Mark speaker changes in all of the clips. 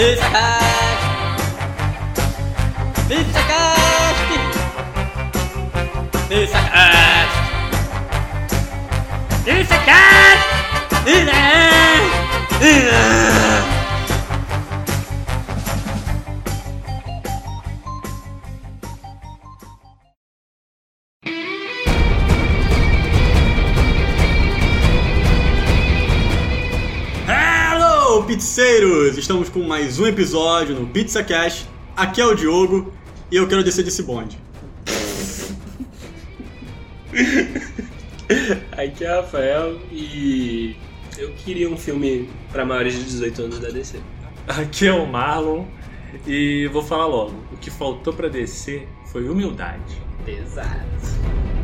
Speaker 1: this time. Com mais um episódio no Pizza Cash. Aqui é o Diogo e eu quero descer desse bonde.
Speaker 2: Aqui é o Rafael e eu queria um filme pra maiores de 18 anos da DC.
Speaker 3: Aqui é o Marlon e vou falar logo. O que faltou pra descer foi humildade.
Speaker 2: Pesado.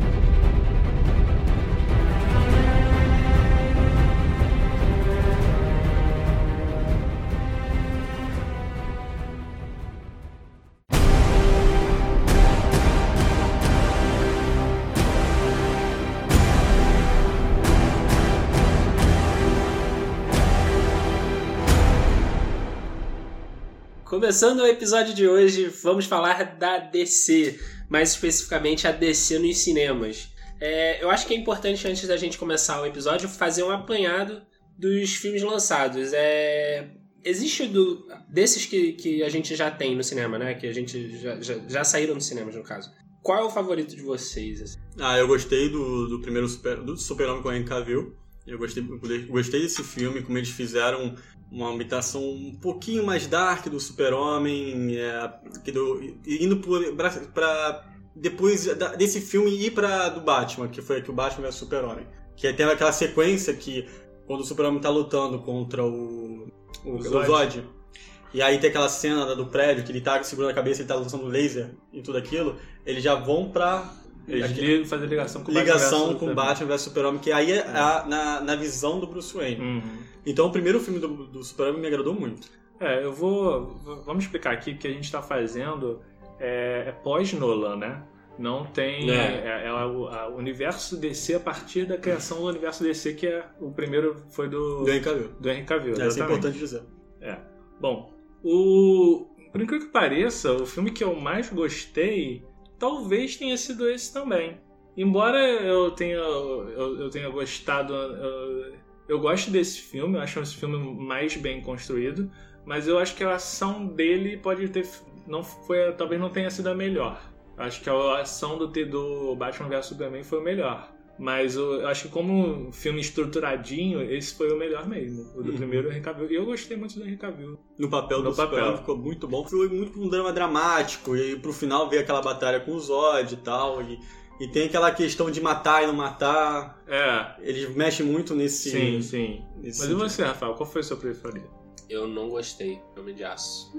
Speaker 2: Começando o episódio de hoje, vamos falar da DC, mais especificamente a DC nos cinemas. É, eu acho que é importante, antes da gente começar o episódio, fazer um apanhado dos filmes lançados. É, existe do, desses que, que a gente já tem no cinema, né? Que a gente já, já, já saíram nos cinemas, no caso. Qual é o favorito de vocês? assim?
Speaker 1: Ah, eu gostei do, do primeiro super, do Super-Homem com o Henry Cavill. Eu gostei, gostei desse filme, como eles fizeram uma imitação um pouquinho mais dark do Super-Homem, é, indo pra depois da- desse filme ir pra do Batman, que foi aqui o Batman vs Super-Homem. Que tem aquela sequência que quando o Super-Homem tá lutando contra o, o, o
Speaker 3: Zod.
Speaker 1: Zod. E aí tem aquela cena do prédio que ele tá segurando a cabeça, ele tá lançando laser e tudo aquilo. Eles já vão pra
Speaker 3: Eles
Speaker 1: aquele-
Speaker 3: fazem ligação com o Batman
Speaker 1: com. Batman vs Super-Homem, que aí é a- na, na visão do Bruce Wayne.
Speaker 3: Uhum.
Speaker 1: Então o primeiro filme do, do Super-Homem me agradou muito.
Speaker 3: É, eu vou. Vamos explicar aqui que o que a gente tá fazendo é, é pós-Nolan, né? Não tem.
Speaker 2: É.
Speaker 3: É, é o a- o universo DC a partir da criação do universo DC, que é o primeiro foi do,
Speaker 1: Do Henry Cavill.
Speaker 3: do Henry Cavill.
Speaker 1: É
Speaker 3: exatamente.
Speaker 1: importante dizer.
Speaker 3: Bom, o. Por incrível que pareça, o filme que eu mais gostei talvez tenha sido esse também. Embora eu tenha, eu, eu tenha gostado. Eu, eu gosto desse filme, eu acho esse filme mais bem construído, mas eu acho que a ação dele pode ter. Não foi, talvez não tenha sido a melhor. Eu acho que a ação do, do Batman vs Superman foi o melhor. Mas eu, acho que como filme estruturadinho, esse foi o melhor mesmo. O do
Speaker 1: Uhum.
Speaker 3: primeiro Henry Cavill. E eu gostei muito do Henry Cavill.
Speaker 1: No papel
Speaker 3: No
Speaker 1: do
Speaker 3: papel.
Speaker 1: Super-Homem ficou muito bom. Foi muito um drama dramático. E pro final veio aquela batalha com o Zod e tal. E, e tem aquela questão de matar e não matar.
Speaker 3: É,
Speaker 1: Eles mexem muito nesse.
Speaker 3: sim, sim.
Speaker 1: nesse
Speaker 3: Mas e você, Rafael? Qual foi o seu preferido?
Speaker 2: Eu não gostei, Homem de Aço.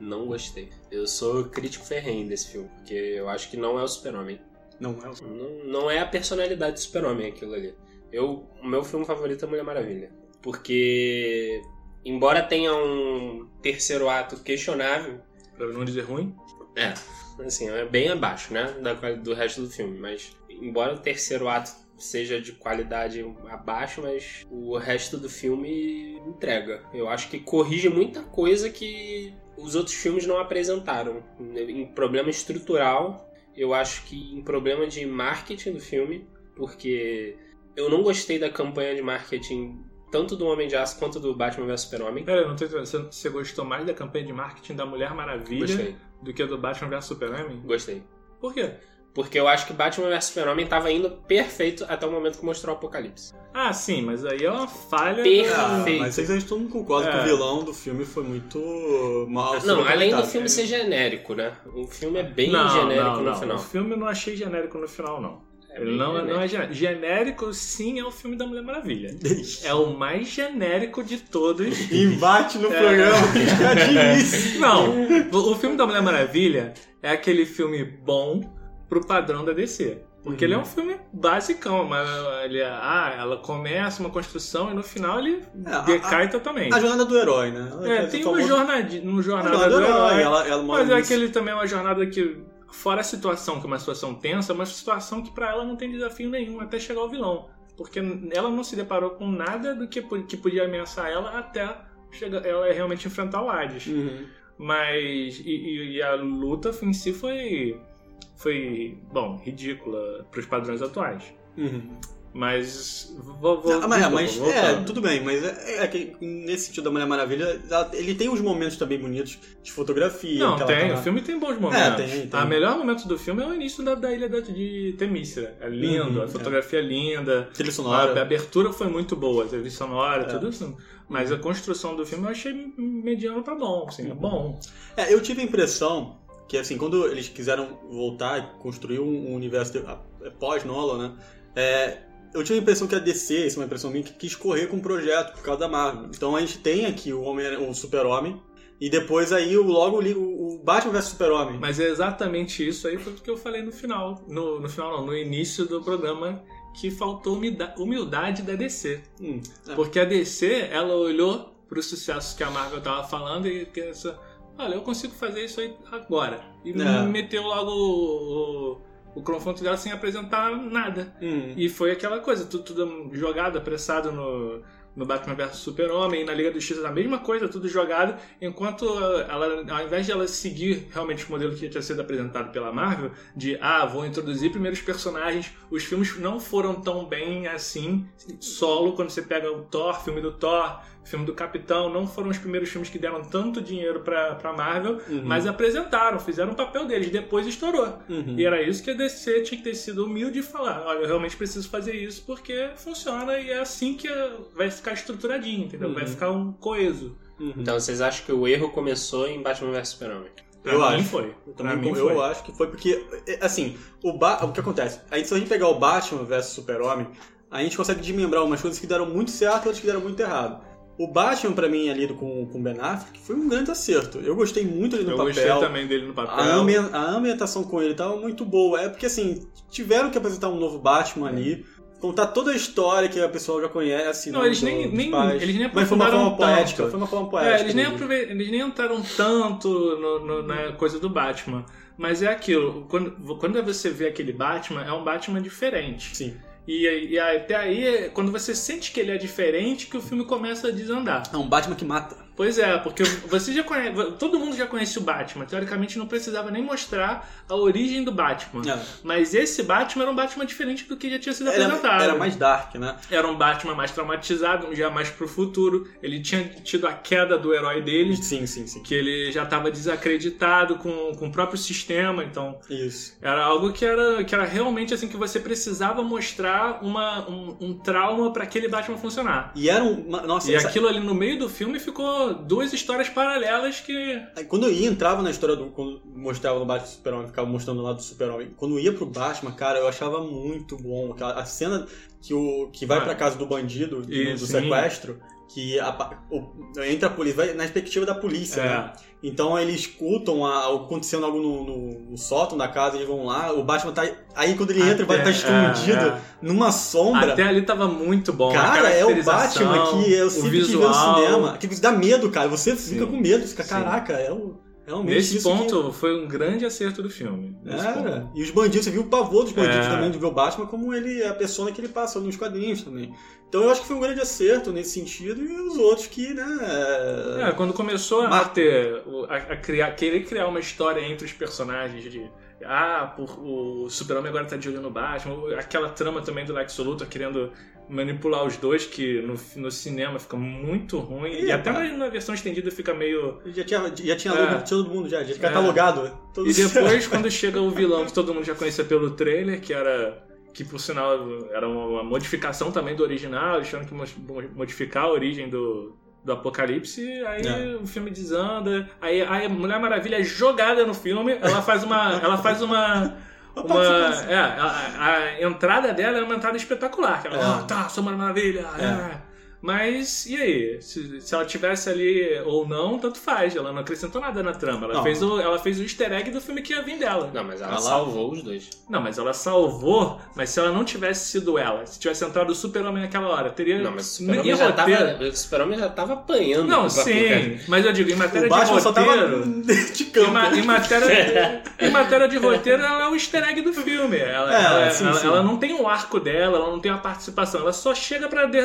Speaker 2: Não gostei. Eu sou crítico ferrenho desse filme, porque eu acho que não é o Super-Homem.
Speaker 1: Não é o
Speaker 2: Não, não é a personalidade do Super-Homem aquilo ali. Eu, o meu filme favorito é Mulher Maravilha. Porque, embora tenha um terceiro ato questionável,
Speaker 3: Pra não dizer ruim?
Speaker 2: é, assim, é bem abaixo, né, da, do resto do filme. Mas, embora o terceiro ato seja de qualidade abaixo, mas o resto do filme entrega. Eu acho que corrige muita coisa que os outros filmes não apresentaram. Em problema estrutural, eu acho que em problema de marketing do filme, porque eu não gostei da campanha de marketing tanto do Homem de Aço quanto do Batman vs Super-Homem.
Speaker 3: Pera, eu não tô entendendo. Você gostou mais da campanha de marketing da Mulher Maravilha
Speaker 2: Gostei,
Speaker 3: do que do Batman vs Superman?
Speaker 2: gostei.
Speaker 3: Por quê?
Speaker 2: Porque eu acho que Batman vs Super-Homem tava indo perfeito até o momento que mostrou o Apocalipse.
Speaker 3: Ah, sim, mas aí é uma falha.
Speaker 2: Perfeito.
Speaker 1: Ah,
Speaker 2: Perfeito.
Speaker 1: mas vocês todo mundo concorda que
Speaker 3: É.
Speaker 1: o vilão do filme foi muito mal.
Speaker 2: Não, além do filme ser genérico, né? O filme é bem
Speaker 3: não,
Speaker 2: genérico
Speaker 3: não,
Speaker 2: no
Speaker 3: não.
Speaker 2: final.
Speaker 3: O filme eu não achei genérico no final, não.
Speaker 2: É
Speaker 3: Ele não,
Speaker 2: genérico.
Speaker 3: não é genérico. Genérico, sim, é o filme da Mulher Maravilha. É o mais genérico de todos.
Speaker 1: Embate no
Speaker 3: É.
Speaker 1: programa disse.
Speaker 3: Não, o filme da Mulher Maravilha é aquele filme bom pro padrão da DC. Porque
Speaker 1: Uhum.
Speaker 3: ele é um filme basicão, mas ele, ah, ela começa uma construção e no final ele
Speaker 1: É, a-
Speaker 3: decai totalmente.
Speaker 1: A jornada do herói, né?
Speaker 3: É, tem uma jornada, uma
Speaker 1: A
Speaker 3: jornada do herói.
Speaker 1: Ela, ela mora
Speaker 3: Mas é aquele também é uma jornada que fora a situação, que é uma situação tensa, é uma situação que pra ela não tem desafio nenhum até chegar ao vilão. Porque ela não se deparou com nada do que, que podia ameaçar ela até chegar, ela realmente enfrentar o Hades.
Speaker 1: Uhum.
Speaker 3: Mas. E, e- a luta em si foi. Foi. Bom, ridícula pros padrões atuais.
Speaker 1: Uhum.
Speaker 3: Mas. Vou, vou,
Speaker 1: Ah, mas,
Speaker 3: desculpa,
Speaker 1: mas é,
Speaker 3: voltando.
Speaker 1: tudo bem, mas é, é que nesse sentido da Mulher Maravilha, ela- ele tem uns momentos também bonitos de fotografia.
Speaker 3: Não, tem.
Speaker 1: aquela-
Speaker 3: O filme tem bons momentos.
Speaker 1: tem, tem.
Speaker 3: O melhor momento do filme é o início da, da ilha da- de Temícera. É lindo,
Speaker 1: Uhum,
Speaker 3: a fotografia é linda.
Speaker 1: Trilha
Speaker 3: A,
Speaker 1: sonora.
Speaker 3: a abertura foi muito boa, a trilha sonora,
Speaker 1: É.
Speaker 3: tudo isso. Mas a construção do filme eu achei mediano pra bom, assim,
Speaker 1: Uhum.
Speaker 3: é bom.
Speaker 1: É, eu tive a impressão que, assim, quando eles quiseram voltar e construir um, um universo a- é, pós-Nolan, né? é, eu tive a impressão que a DC, isso é uma impressão minha, que quis correr com o projeto por causa da Marvel. Então a gente tem aqui o, Homem, o Super-Homem, e depois aí o, logo li- o, Batman vs Super-Homem.
Speaker 3: Mas é exatamente isso aí foi o que eu falei no final. No, no final não, no início do programa, que faltou humildade da DC.
Speaker 1: Hum, é.
Speaker 3: Porque a DC, ela olhou pro sucesso que a Marvel tava falando e pensou, olha, eu consigo fazer isso aí agora. E
Speaker 1: É.
Speaker 3: meteu logo o, o, o confronto dela sem apresentar nada.
Speaker 1: Hum.
Speaker 3: E foi aquela coisa, tudo, tudo jogado, apressado no, no Batman vs Super-Homem, e na Liga da Justiça a mesma coisa, tudo jogado, enquanto ela, ao invés de ela seguir realmente o modelo que tinha sido apresentado pela Marvel, de, ah, vou introduzir primeiros personagens, os filmes não foram tão bem assim, solo, quando você pega o Thor, filme do Thor, filme do Capitão, não foram os primeiros filmes que deram tanto dinheiro pra, pra Marvel,
Speaker 1: Uhum.
Speaker 3: mas apresentaram, fizeram o papel deles, depois estourou.
Speaker 1: Uhum.
Speaker 3: E era isso que a DC tinha que ter sido humilde e falar: olha, eu realmente preciso fazer isso porque funciona e é assim que vai ficar estruturadinho, entendeu? Vai
Speaker 1: Uhum.
Speaker 3: ficar um coeso.
Speaker 1: Uhum.
Speaker 2: Então vocês acham que o erro começou em Batman vs Super-Homem?
Speaker 3: Pra
Speaker 1: Eu
Speaker 3: mim
Speaker 1: acho.
Speaker 3: foi.
Speaker 1: Eu
Speaker 3: Pra
Speaker 1: também
Speaker 3: mim
Speaker 1: eu
Speaker 3: foi.
Speaker 1: acho que foi porque, é, assim, o, ba o que acontece? Aí, se a gente pegar o Batman vs Super-Homem, a gente consegue desmembrar umas coisas que deram muito certo e outras que deram muito errado. O Batman, pra mim, ali com com o Ben Affleck, foi um grande acerto. Eu gostei muito ali no
Speaker 3: Eu
Speaker 1: papel.
Speaker 3: gostei também dele no papel.
Speaker 1: A, a ambientação com ele tava muito boa. É porque, assim, tiveram que apresentar um novo Batman ali, contar toda a história que a pessoa já conhece.
Speaker 3: Não, eles
Speaker 1: do-
Speaker 3: nem- nem-
Speaker 1: pais.
Speaker 3: eles nem
Speaker 1: Mas foi uma forma
Speaker 3: aprofundaram
Speaker 1: poética.
Speaker 3: tanto.
Speaker 1: Foi uma forma poética.
Speaker 3: É, eles nem, aprove- eles nem entraram tanto no- no- na coisa do Batman. Mas é aquilo, quando, quando você vê aquele Batman, é um Batman diferente.
Speaker 1: Sim.
Speaker 3: E, e até aí, quando você sente que ele é diferente, que o filme começa a desandar.
Speaker 1: É um Batman que mata.
Speaker 3: Pois é, porque você já conhece, todo mundo já conhece o Batman. Teoricamente não precisava nem mostrar a origem do Batman.
Speaker 1: É.
Speaker 3: Mas esse Batman era um Batman diferente do que já tinha sido
Speaker 1: Era,
Speaker 3: apresentado.
Speaker 1: era mais dark, né?
Speaker 3: Era um Batman mais traumatizado, já mais pro futuro. Ele tinha tido a queda do herói dele,
Speaker 1: Sim, sim, sim.
Speaker 3: que ele já estava desacreditado com, com o próprio sistema, então
Speaker 1: Isso.
Speaker 3: era algo que era, que era realmente assim que você precisava mostrar uma, um, um trauma para aquele Batman funcionar.
Speaker 1: E era um. Nossa,
Speaker 3: E
Speaker 1: essa-
Speaker 3: aquilo ali no meio do filme ficou duas histórias paralelas que.
Speaker 1: Aí, Quando eu ia, entrava na história do. Quando mostrava no Batman Super-Homem, ficava mostrando lá do Super-Homem. Quando eu ia pro Batman, cara, eu achava muito bom. A cena que, o, que vai
Speaker 3: Ah.
Speaker 1: pra casa do bandido, do,
Speaker 3: Isso,
Speaker 1: do
Speaker 3: sim.
Speaker 1: Que a, o- entra a polícia, vai na perspectiva da polícia,
Speaker 3: É.
Speaker 1: né? Então eles escutam a, acontecendo algo no, no, no sótão da casa, eles vão lá, o Batman tá. Aí quando ele entra, vai
Speaker 3: Até-
Speaker 1: estar escondido
Speaker 3: é, é.
Speaker 1: numa sombra.
Speaker 3: Até ali tava muito bom.
Speaker 1: Cara, é o Batman que eu
Speaker 3: o
Speaker 1: sempre quis ver no
Speaker 3: visual.
Speaker 1: cinema. Que dá medo, cara. Você
Speaker 3: Sim.
Speaker 1: fica com medo, fica,
Speaker 3: Sim.
Speaker 1: caraca, é o, realmente
Speaker 3: Nesse ponto, foi um grande acerto do filme.
Speaker 1: que...
Speaker 3: Ponto.
Speaker 1: Era. E os bandidos, você viu o pavor dos bandidos
Speaker 3: É.
Speaker 1: também de ver o Batman como ele é a persona que ele passa nos quadrinhos também. Então eu acho que foi um grande acerto nesse sentido e os outros que, né...
Speaker 3: É, quando começou a
Speaker 1: Mas-
Speaker 3: ter, o- a, a criar, querer criar uma história entre os personagens de ah, por, o Super-Homem agora tá de olho no Batman, aquela trama também do Lex Luthor querendo manipular os dois, que no, no cinema fica muito ruim, e,
Speaker 1: Ih,
Speaker 3: até na, na versão estendida fica meio...
Speaker 1: Já tinha, já tinha
Speaker 3: É.
Speaker 1: logo de todo mundo já, já tinha
Speaker 3: É.
Speaker 1: catalogado. Todo
Speaker 3: E depois, quando chega o vilão que todo mundo já conhecia pelo trailer, que era. Que por sinal era uma, modificação também do original, eles tiveram que mo- modificar a origem do, do Apocalipse, aí
Speaker 1: É.
Speaker 3: o filme desanda, aí, aí a Mulher Maravilha é jogada no filme, ela faz uma. ela faz uma.
Speaker 1: Uma
Speaker 3: Uma, é, a, a entrada dela é uma entrada espetacular. Ela,
Speaker 1: É.
Speaker 3: ah, tá, sou Mulher Maravilha. é."
Speaker 1: É.
Speaker 3: Mas e aí? Se, se ela tivesse ali ou não, tanto faz. Ela não acrescentou nada na trama. Ela,
Speaker 1: Não.
Speaker 3: fez, o, ela fez o easter egg do filme que ia vir dela.
Speaker 2: Não, mas ela
Speaker 1: lá.
Speaker 2: salvou os dois.
Speaker 3: Não, mas ela salvou, mas se ela não tivesse sido ela, se tivesse entrado o super-homem naquela hora, teria...
Speaker 2: Não, mas o
Speaker 3: em
Speaker 2: Super-Homem já,
Speaker 3: roteiro-
Speaker 2: tava, o Super-Homem já tava apanhando.
Speaker 3: Não, sim, mas eu digo, em matéria
Speaker 1: O Batman
Speaker 3: de
Speaker 1: só tava
Speaker 3: roteiro...
Speaker 1: de
Speaker 3: Em,
Speaker 1: campo.
Speaker 3: ma- em matéria, em matéria de roteiro, ela é o easter egg do filme. Ela,
Speaker 1: É,
Speaker 3: ela,
Speaker 1: sim,
Speaker 3: ela-
Speaker 1: sim.
Speaker 3: ela não tem o arco dela, ela não tem a participação, ela só chega pra, de-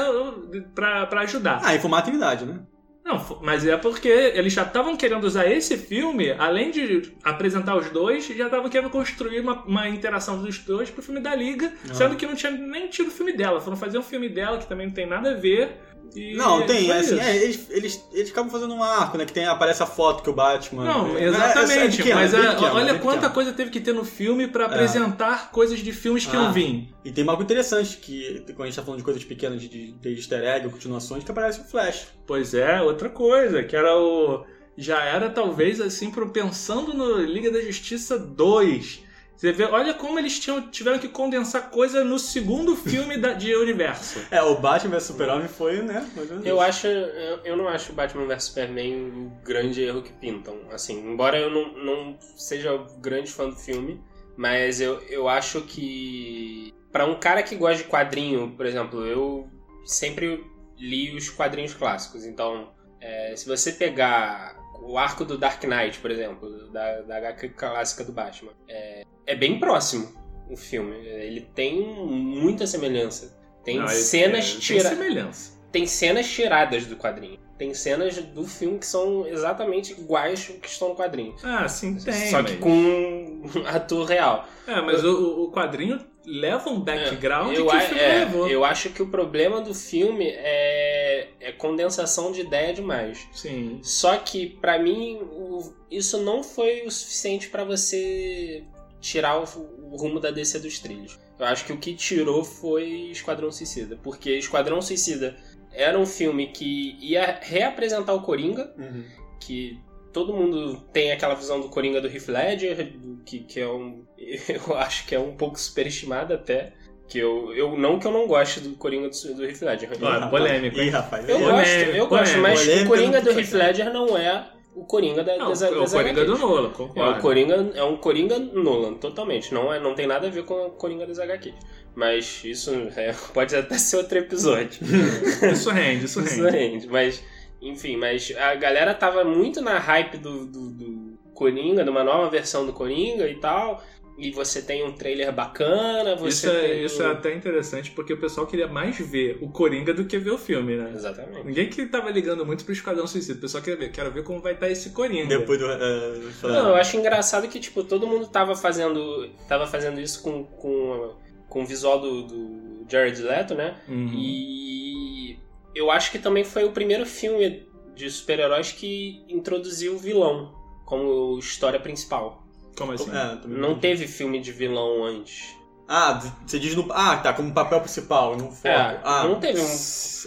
Speaker 3: pra, pra ajudar.
Speaker 1: Ah, e foi uma atividade, né?
Speaker 3: Não, mas é porque eles já estavam querendo usar esse filme, além de apresentar os dois, já estavam querendo construir uma, uma interação dos dois pro filme da Liga,
Speaker 1: Ah.
Speaker 3: sendo que não tinha nem tido o filme dela. Foram fazer um filme dela que também não tem nada a ver. E
Speaker 1: Não, tem,
Speaker 3: foi
Speaker 1: assim, é, eles, eles, eles acabam fazendo um arco, né? Que tem, aparece a foto que o Batman.
Speaker 3: Não,
Speaker 1: é, é- é
Speaker 3: exatamente.
Speaker 1: pequeno,
Speaker 3: mas
Speaker 1: é
Speaker 3: é-
Speaker 1: pequeno,
Speaker 3: olha quanta coisa teve que ter no filme pra apresentar coisas de filmes que
Speaker 1: Ah.
Speaker 3: eu vim.
Speaker 1: E tem algo interessante que, quando a gente tá falando de coisas pequenas, de, de, de easter egg ou continuações, que aparece o Flash.
Speaker 3: Pois é, outra coisa, que era o. Já era talvez assim, pro, pensando no Liga da Justiça 2. Você vê, olha como eles tinham, tiveram que condensar coisa no segundo filme da, de universo.
Speaker 1: É, o Batman vs Super-Homem foi, né?
Speaker 2: Eu acho. Eu, eu não acho Batman vs Superman o grande erro que pintam. Assim, embora eu não, não seja um grande fã do filme, mas eu, eu acho que. Pra um cara que gosta de quadrinho, por exemplo, eu sempre li os quadrinhos clássicos. Então, é, se você pegar o arco do Dark Knight, por exemplo, da, da HQ clássica do Batman, é, é bem próximo o filme. Ele tem muita semelhança. Tem
Speaker 3: Não,
Speaker 2: cenas
Speaker 3: é, Tem
Speaker 2: tiradas
Speaker 3: semelhança.
Speaker 2: tem cenas tiradas do quadrinho. Tem cenas do filme que são exatamente iguais ao que estão no quadrinho.
Speaker 3: Ah, sim, tem.
Speaker 2: Só que
Speaker 3: mas-
Speaker 2: com um ator real.
Speaker 3: É, mas o, o quadrinho leva um background
Speaker 2: eu,
Speaker 3: que o filme
Speaker 2: é,
Speaker 3: levou.
Speaker 2: eu acho que o problema do filme é, é condensação de ideia demais.
Speaker 3: Sim.
Speaker 2: Só que, pra mim, o- isso não foi o suficiente pra você tirar o, o rumo da DC dos trilhos. Eu acho que o que tirou foi Esquadrão Suicida. Porque Esquadrão Suicida era um filme que ia reapresentar o Coringa,
Speaker 1: Uhum.
Speaker 2: que todo mundo tem aquela visão do Coringa do Heath Ledger, que, que é um. Eu acho que é um pouco superestimado até. Que eu, eu não que eu não goste do Coringa do, do Heath Ledger.
Speaker 1: Ih,
Speaker 3: polêmico, hein?
Speaker 1: rapaz.
Speaker 2: eu
Speaker 1: aí-
Speaker 2: gosto,
Speaker 3: polêmico,
Speaker 2: eu gosto,
Speaker 3: polêmico.
Speaker 2: mas
Speaker 1: Polêmica
Speaker 2: o Coringa do Heath Ledger não é o Coringa da,
Speaker 3: Não,
Speaker 2: das,
Speaker 3: é o
Speaker 2: das
Speaker 3: Coringa
Speaker 2: HQs.
Speaker 3: do Nolan,
Speaker 2: É,
Speaker 3: concordo.
Speaker 2: o Coringa, é um Coringa Nolan, totalmente. Não, é, não tem nada a ver com o Coringa das HQs. Mas isso é, pode até ser outro episódio.
Speaker 3: Isso rende, isso
Speaker 2: Isso
Speaker 3: rende.
Speaker 2: rende. Mas, enfim, mas a galera tava muito na hype do, do, do Coringa, de uma nova versão do Coringa e tal. E você tem um trailer bacana, você
Speaker 3: Isso é,
Speaker 2: tem...
Speaker 3: isso é até interessante porque o pessoal queria mais ver o Coringa do que ver o filme, né?
Speaker 2: Exatamente.
Speaker 3: Ninguém que tava ligando muito pro Esquadrão Suicida. O pessoal queria ver. Quero ver como vai estar esse Coringa.
Speaker 1: Depois do. é,
Speaker 2: Não, eu acho engraçado que, tipo, todo mundo tava fazendo, tava fazendo isso com, com, com o visual do, do Jared Leto, né?
Speaker 3: Uhum.
Speaker 2: E eu acho que também foi o primeiro filme de super-heróis que introduziu o vilão como história principal.
Speaker 3: Como assim?
Speaker 1: É,
Speaker 2: Não teve filme de vilão antes.
Speaker 1: Ah, você diz no. Ah, tá, como papel principal, no foco.
Speaker 2: É,
Speaker 1: ah,
Speaker 2: não teve um-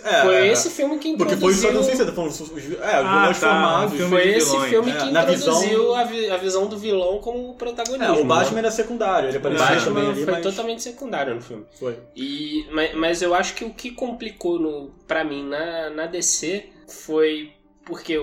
Speaker 1: É,
Speaker 2: foi
Speaker 1: é,
Speaker 2: esse filme que
Speaker 1: Porque foi
Speaker 2: introduziu...
Speaker 1: só não sei se tá falando. os- os- É, os
Speaker 3: Ah,
Speaker 1: vilões
Speaker 3: tá,
Speaker 1: formados.
Speaker 3: filme
Speaker 2: Foi esse
Speaker 3: vilões.
Speaker 2: filme
Speaker 1: É,
Speaker 2: que
Speaker 1: na
Speaker 2: introduziu
Speaker 1: visão-
Speaker 2: a, vi- a visão do vilão como protagonista.
Speaker 1: É, o Batman era secundário, ele
Speaker 2: O
Speaker 1: apareceu
Speaker 2: Batman
Speaker 1: também ali,
Speaker 2: foi
Speaker 1: mas...
Speaker 2: totalmente secundário no filme.
Speaker 1: Foi.
Speaker 2: E, mas, mas eu acho que o que complicou no, pra mim na, na DC foi porque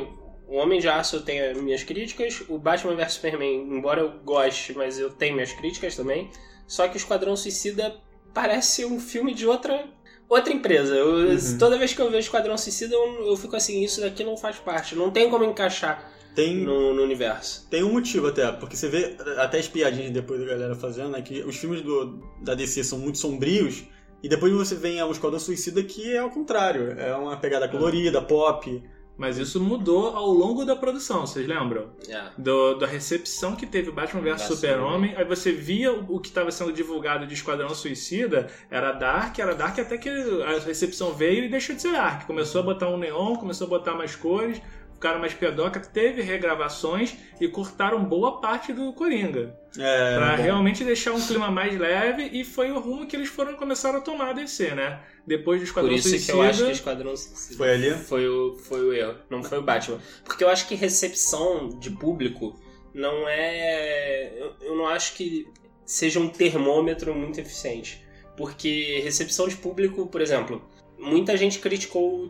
Speaker 2: o, o Homem de Aço eu tenho as minhas críticas, o Batman vs Superman, embora eu goste, mas eu tenho minhas críticas também. Só que o Esquadrão Suicida parece um filme de outra outra empresa. Eu-
Speaker 1: Uhum.
Speaker 2: Toda vez que eu vejo Esquadrão Suicida, eu, eu fico assim, isso daqui não faz parte, não tem como encaixar
Speaker 1: Tem,
Speaker 2: no, no universo.
Speaker 1: tem um motivo até, porque você vê até as piadinhas depois da galera fazendo, é que os filmes do, da DC são muito sombrios, e depois você vem ao Esquadrão Suicida que é ao contrário, é uma pegada colorida, pop.
Speaker 3: Mas isso mudou ao longo da produção, vocês lembram?
Speaker 2: É.
Speaker 3: Do- da recepção que teve Batman vs. Super-Homem, aí você via o, o que estava sendo divulgado de Esquadrão Suicida, era Dark, era Dark até que a recepção veio e deixou de ser Dark. Começou a botar um neon, começou a botar mais cores, ficaram mais pedoca, teve regravações e cortaram boa parte do Coringa.
Speaker 1: É,
Speaker 3: Pra
Speaker 1: bom.
Speaker 3: realmente deixar um clima mais leve e foi o rumo que eles foram começar a tomar a DC, né? Depois do
Speaker 2: Por
Speaker 3: Esquadrão
Speaker 2: isso
Speaker 3: Suicida.
Speaker 2: que eu acho que o Esquadrão Suicida
Speaker 1: Foi ali?
Speaker 2: foi o, foi o erro, não foi o Batman. Porque eu acho que recepção de público não é. Eu, eu não acho que seja um termômetro muito eficiente. Porque recepção de público, por exemplo, muita gente criticou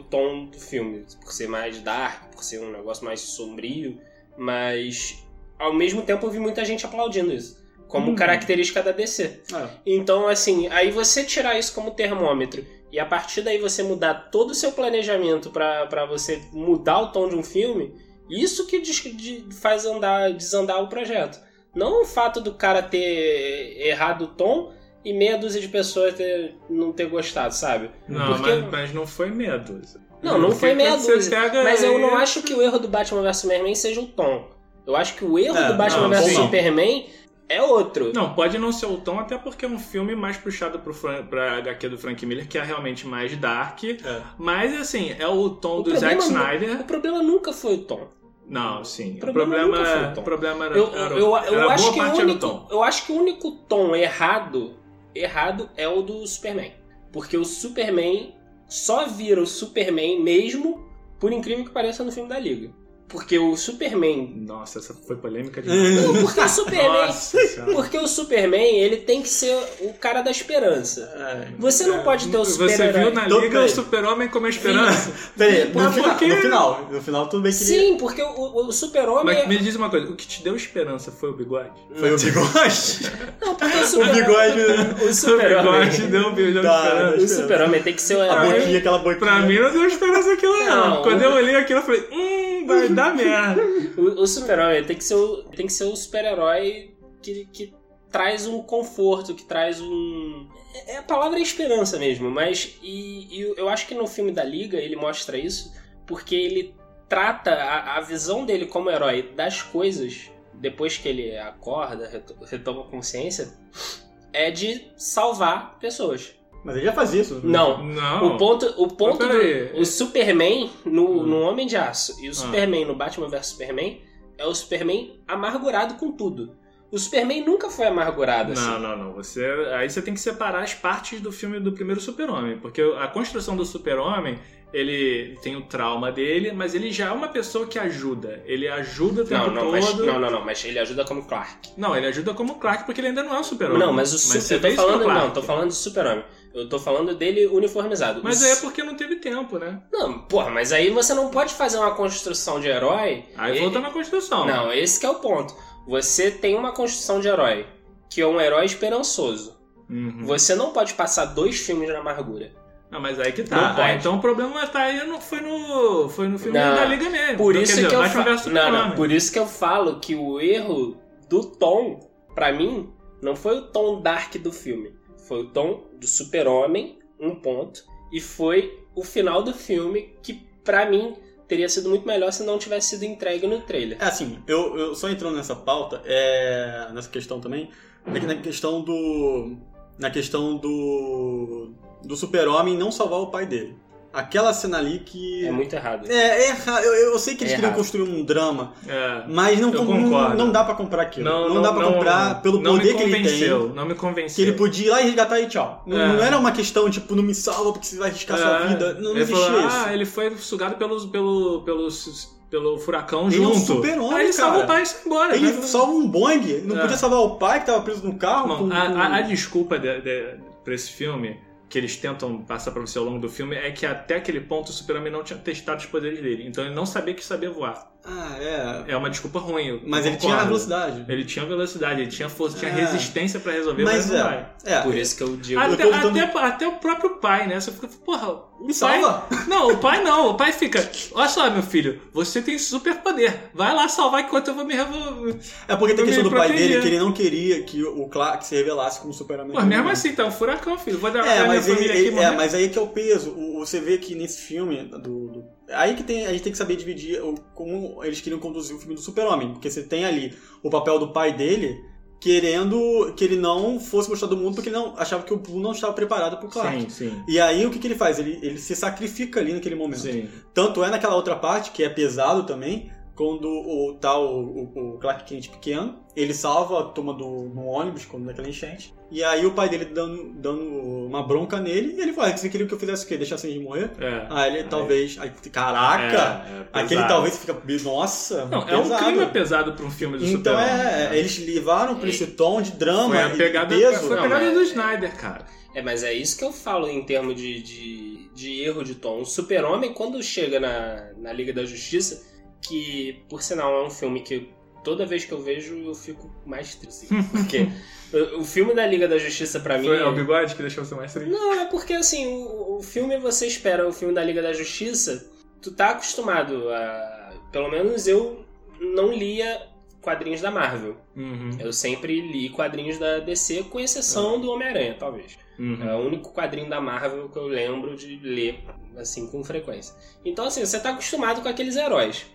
Speaker 2: o, tom do filme, por ser mais dark, por ser um negócio mais sombrio, mas ao mesmo tempo eu vi muita gente aplaudindo isso, como
Speaker 3: Hum.
Speaker 2: característica da DC.
Speaker 1: É.
Speaker 2: Então, assim, aí você tirar isso como termômetro e a partir daí você mudar todo o seu planejamento pra você mudar o tom de um filme, isso que faz andar, desandar o projeto. Não o fato do cara ter errado o tom e meia dúzia de pessoas ter- não ter gostado, sabe?
Speaker 3: Não,
Speaker 2: Porque-
Speaker 3: mas, mas não foi medo.
Speaker 2: Não, não
Speaker 3: Porque
Speaker 2: foi meia dúzia.
Speaker 3: pega
Speaker 2: Mas eu não acho que o erro do Batman vs Superman seja o tom. Eu acho que o erro
Speaker 1: É,
Speaker 2: do Batman
Speaker 3: não,
Speaker 2: vs
Speaker 3: sim.
Speaker 2: Superman é outro.
Speaker 3: Não, pode não ser o tom, até porque é um filme mais puxado pro Fran- pra HQ do Frank Miller, que é realmente mais dark.
Speaker 1: É.
Speaker 3: Mas, assim, é o tom
Speaker 2: O
Speaker 3: do Zack
Speaker 2: problema não-
Speaker 3: Snyder.
Speaker 2: O problema nunca foi o tom.
Speaker 3: Não, sim. O
Speaker 2: problema
Speaker 3: problema,
Speaker 2: nunca foi o tom.
Speaker 3: o problema era,
Speaker 2: Eu,
Speaker 3: era,
Speaker 2: eu, eu
Speaker 3: era
Speaker 2: acho
Speaker 3: boa
Speaker 2: que o
Speaker 3: o
Speaker 2: único,
Speaker 3: tom.
Speaker 2: eu acho que o único tom errado, errado é o do Superman. Porque o Superman só vira o Superman mesmo, por incrível que pareça, no filme da Liga. Porque o Superman.
Speaker 3: Nossa, essa foi polêmica demais.
Speaker 2: Não, porque o Superman.
Speaker 3: Nossa.
Speaker 2: Porque o Superman, ele tem que ser o cara da esperança.
Speaker 1: É.
Speaker 2: Você não pode ter o
Speaker 3: Você viu na
Speaker 1: Então,
Speaker 3: Liga o super-homem como esperança?
Speaker 1: Peraí, no,
Speaker 3: Mas por
Speaker 1: final,
Speaker 3: quê?
Speaker 1: no final. No final tudo bem que ele
Speaker 2: Sim, porque o, o super-homem.
Speaker 3: Mas
Speaker 2: é-
Speaker 3: me diz uma coisa, o que te deu esperança foi o bigode?
Speaker 1: foi o bigode.
Speaker 2: Não, porque o
Speaker 1: o
Speaker 2: super-
Speaker 1: bigode.
Speaker 2: O
Speaker 3: O
Speaker 2: super-homem.
Speaker 3: bigode deu, deu
Speaker 1: Tá,
Speaker 3: esperança.
Speaker 2: O super-homem tem que ser o
Speaker 1: A boquinha, aquela boquinha.
Speaker 3: Pra mim não deu esperança aquilo não.
Speaker 2: Não,
Speaker 3: Quando
Speaker 2: o-
Speaker 3: eu olhei aquilo eu falei, hum, vai dar merda.
Speaker 2: O, o super-herói tem que ser o, tem que ser o super-herói que, que traz um conforto, que traz um. É a palavra é esperança mesmo, mas. E, e eu acho que no filme da Liga ele mostra isso porque ele trata a, a visão dele como herói das coisas, depois que ele acorda, reto- retoma consciência, é de salvar pessoas.
Speaker 1: Mas ele já fazia isso.
Speaker 2: Não.
Speaker 3: Não.
Speaker 2: O ponto, o ponto
Speaker 3: Mas
Speaker 2: do, o Superman no,
Speaker 3: Hum.
Speaker 2: no Homem de Aço e o
Speaker 3: Ah.
Speaker 2: Superman no Batman vs Superman é o Superman amargurado com tudo. O Superman nunca foi amargurado assim.
Speaker 3: Não, não, não. Você, aí você tem que separar as partes do filme do primeiro Super-Homem. Porque a construção do Super-Homem, ele tem o trauma dele, mas ele já é uma pessoa que ajuda. Ele ajuda o tempo
Speaker 2: Não, não,
Speaker 3: todo.
Speaker 2: mas, não, não, não, mas ele ajuda como Clark.
Speaker 3: Não, ele ajuda como Clark porque ele ainda não é o Super-Homem.
Speaker 2: Não, mas o su-
Speaker 3: você
Speaker 2: eu tô falando, não, tô falando do Super-Homem. Eu tô falando dele uniformizado.
Speaker 3: Mas aí é porque não teve tempo, né?
Speaker 2: Não, porra, mas aí você não pode fazer uma construção de herói.
Speaker 3: Aí
Speaker 2: e-
Speaker 3: volta na construção.
Speaker 2: Não, esse que é o ponto. Você tem uma construção de herói, que é um herói esperançoso.
Speaker 3: Uhum.
Speaker 2: Você não pode passar dois filmes na amargura.
Speaker 3: Não, mas aí que
Speaker 2: Não
Speaker 3: tá. Ah, então o problema tá aí, no, foi, no, foi no filme
Speaker 2: Não.
Speaker 3: da Liga mesmo.
Speaker 2: Por isso
Speaker 3: dizer,
Speaker 2: que eu
Speaker 3: Batman
Speaker 2: fa-
Speaker 3: vs
Speaker 2: não, não, por isso que eu falo que o erro do tom, pra mim, não foi o tom dark do filme. Foi o tom do Super-Homem, um ponto, e foi o final do filme que pra mim teria sido muito melhor se não tivesse sido entregue no trailer.
Speaker 1: É assim, eu, eu só entrando nessa pauta, é, nessa questão também, na questão do. Na questão do. Do super-homem não salvar o pai dele. Aquela cena ali que.
Speaker 2: É muito errado.
Speaker 1: É, é errado. Eu, eu sei que eles
Speaker 2: É
Speaker 1: queriam
Speaker 2: errado.
Speaker 1: construir um drama,
Speaker 3: É.
Speaker 1: mas não, não, não dá pra comprar aquilo.
Speaker 3: Não,
Speaker 1: Não,
Speaker 3: não,
Speaker 1: dá pra
Speaker 3: não-
Speaker 1: comprar pelo
Speaker 3: não
Speaker 1: poder que ele tem.
Speaker 3: convenceu, Não me convenceu.
Speaker 1: Que ele podia ir lá e resgatar e tchau. Não,
Speaker 3: É.
Speaker 1: não era uma questão, tipo, não me salva porque você vai arriscar sua
Speaker 3: É.
Speaker 1: vida. Não, não existia
Speaker 3: falou,
Speaker 1: isso.
Speaker 3: Ah, ele foi sugado pelos, pelo, pelos, pelo furacão
Speaker 1: Ele é um
Speaker 3: junto.
Speaker 1: super-homem,
Speaker 3: Aí ele salva
Speaker 1: cara.
Speaker 3: o pai e sai embora.
Speaker 1: Ele
Speaker 3: né?
Speaker 1: salva um Boeing, não
Speaker 3: É.
Speaker 1: podia salvar o pai que tava preso no carro.
Speaker 3: Bom,
Speaker 1: com-
Speaker 3: a,
Speaker 1: com-
Speaker 3: a- a desculpa de, de, pra esse filme, que eles tentam passar pra você ao longo do filme, é que até aquele ponto o Super-Homem não tinha testado os poderes dele. Então ele não sabia que sabia voar.
Speaker 1: Ah, é.
Speaker 3: É uma desculpa ruim. eu
Speaker 1: Mas ele tinha a velocidade.
Speaker 3: Ele tinha velocidade, ele tinha força, tinha
Speaker 1: É.
Speaker 3: resistência pra resolver, mas,
Speaker 1: Mas
Speaker 3: não
Speaker 1: é.
Speaker 3: vai.
Speaker 1: É.
Speaker 2: Por isso que eu digo.
Speaker 3: Até,
Speaker 1: tentando-
Speaker 3: até, até o próprio pai, né? Você fica, porra, o
Speaker 1: Me
Speaker 3: pai.
Speaker 1: salva!
Speaker 3: Não, o pai não. O pai fica, olha só, meu filho, você tem super poder. Vai lá salvar enquanto eu vou me revolver.
Speaker 1: É porque tem a
Speaker 3: Eu
Speaker 1: questão do pai dele que ele não queria que o Clark se revelasse como super-homem.
Speaker 3: Mas mesmo assim, tá um furacão, filho. Vou dar
Speaker 1: É,
Speaker 3: minha
Speaker 1: mas, ele,
Speaker 3: família
Speaker 1: ele-
Speaker 3: aqui
Speaker 1: é,
Speaker 3: morrer.
Speaker 1: mas aí que é o peso. O- você vê que nesse filme do, do- aí que tem a gente tem que saber dividir o- como eles queriam conduzir o filme do Super-Homem, porque você tem ali o papel do pai dele querendo que ele não fosse mostrar do mundo porque ele não achava que o Blue não estava preparado pro Clark.
Speaker 3: Sim, sim.
Speaker 1: E aí o que, que ele faz? Ele, ele se sacrifica ali naquele momento.
Speaker 3: Sim.
Speaker 1: Tanto é naquela outra parte, que é pesado também, quando o tal o, o Clark Kent pequeno, ele salva a turma do, no ônibus, quando daquela enchente. E aí o pai dele dando, dando uma bronca nele, e ele fala, você queria que eu fizesse o quê? Deixasse ele morrer?
Speaker 3: É.
Speaker 1: Ah, ele talvez. Aí, caraca!
Speaker 3: É, é
Speaker 1: aquele
Speaker 3: pesado.
Speaker 1: talvez fica. Nossa!
Speaker 3: Não, é um
Speaker 1: pesado.
Speaker 3: clima pesado pra um filme do
Speaker 1: Então
Speaker 3: Super-Homem.
Speaker 1: é, eles levaram pra esse tom de drama
Speaker 3: Foi a
Speaker 1: e
Speaker 3: pegada,
Speaker 1: peso.
Speaker 3: foi a pegada do Snyder, cara.
Speaker 2: É, mas é isso que eu falo em termos de, de, de erro de tom. O Super-Homem, quando chega na, na Liga da Justiça, que, por sinal, é um filme que toda vez que eu vejo eu fico mais triste. Porque o, o filme da Liga da Justiça, pra mim.
Speaker 3: Foi o bigode que deixou você mais triste?
Speaker 2: Não, é porque assim, o, o filme você espera, o filme da Liga da Justiça, tu tá acostumado a. Pelo menos eu não lia quadrinhos da Marvel.
Speaker 3: Uhum.
Speaker 2: Eu sempre li quadrinhos da DC, com exceção do Homem-Aranha, talvez.
Speaker 3: Uhum.
Speaker 2: É o único quadrinho da Marvel que eu lembro de ler, assim, com frequência. Então, assim, você tá acostumado com aqueles heróis.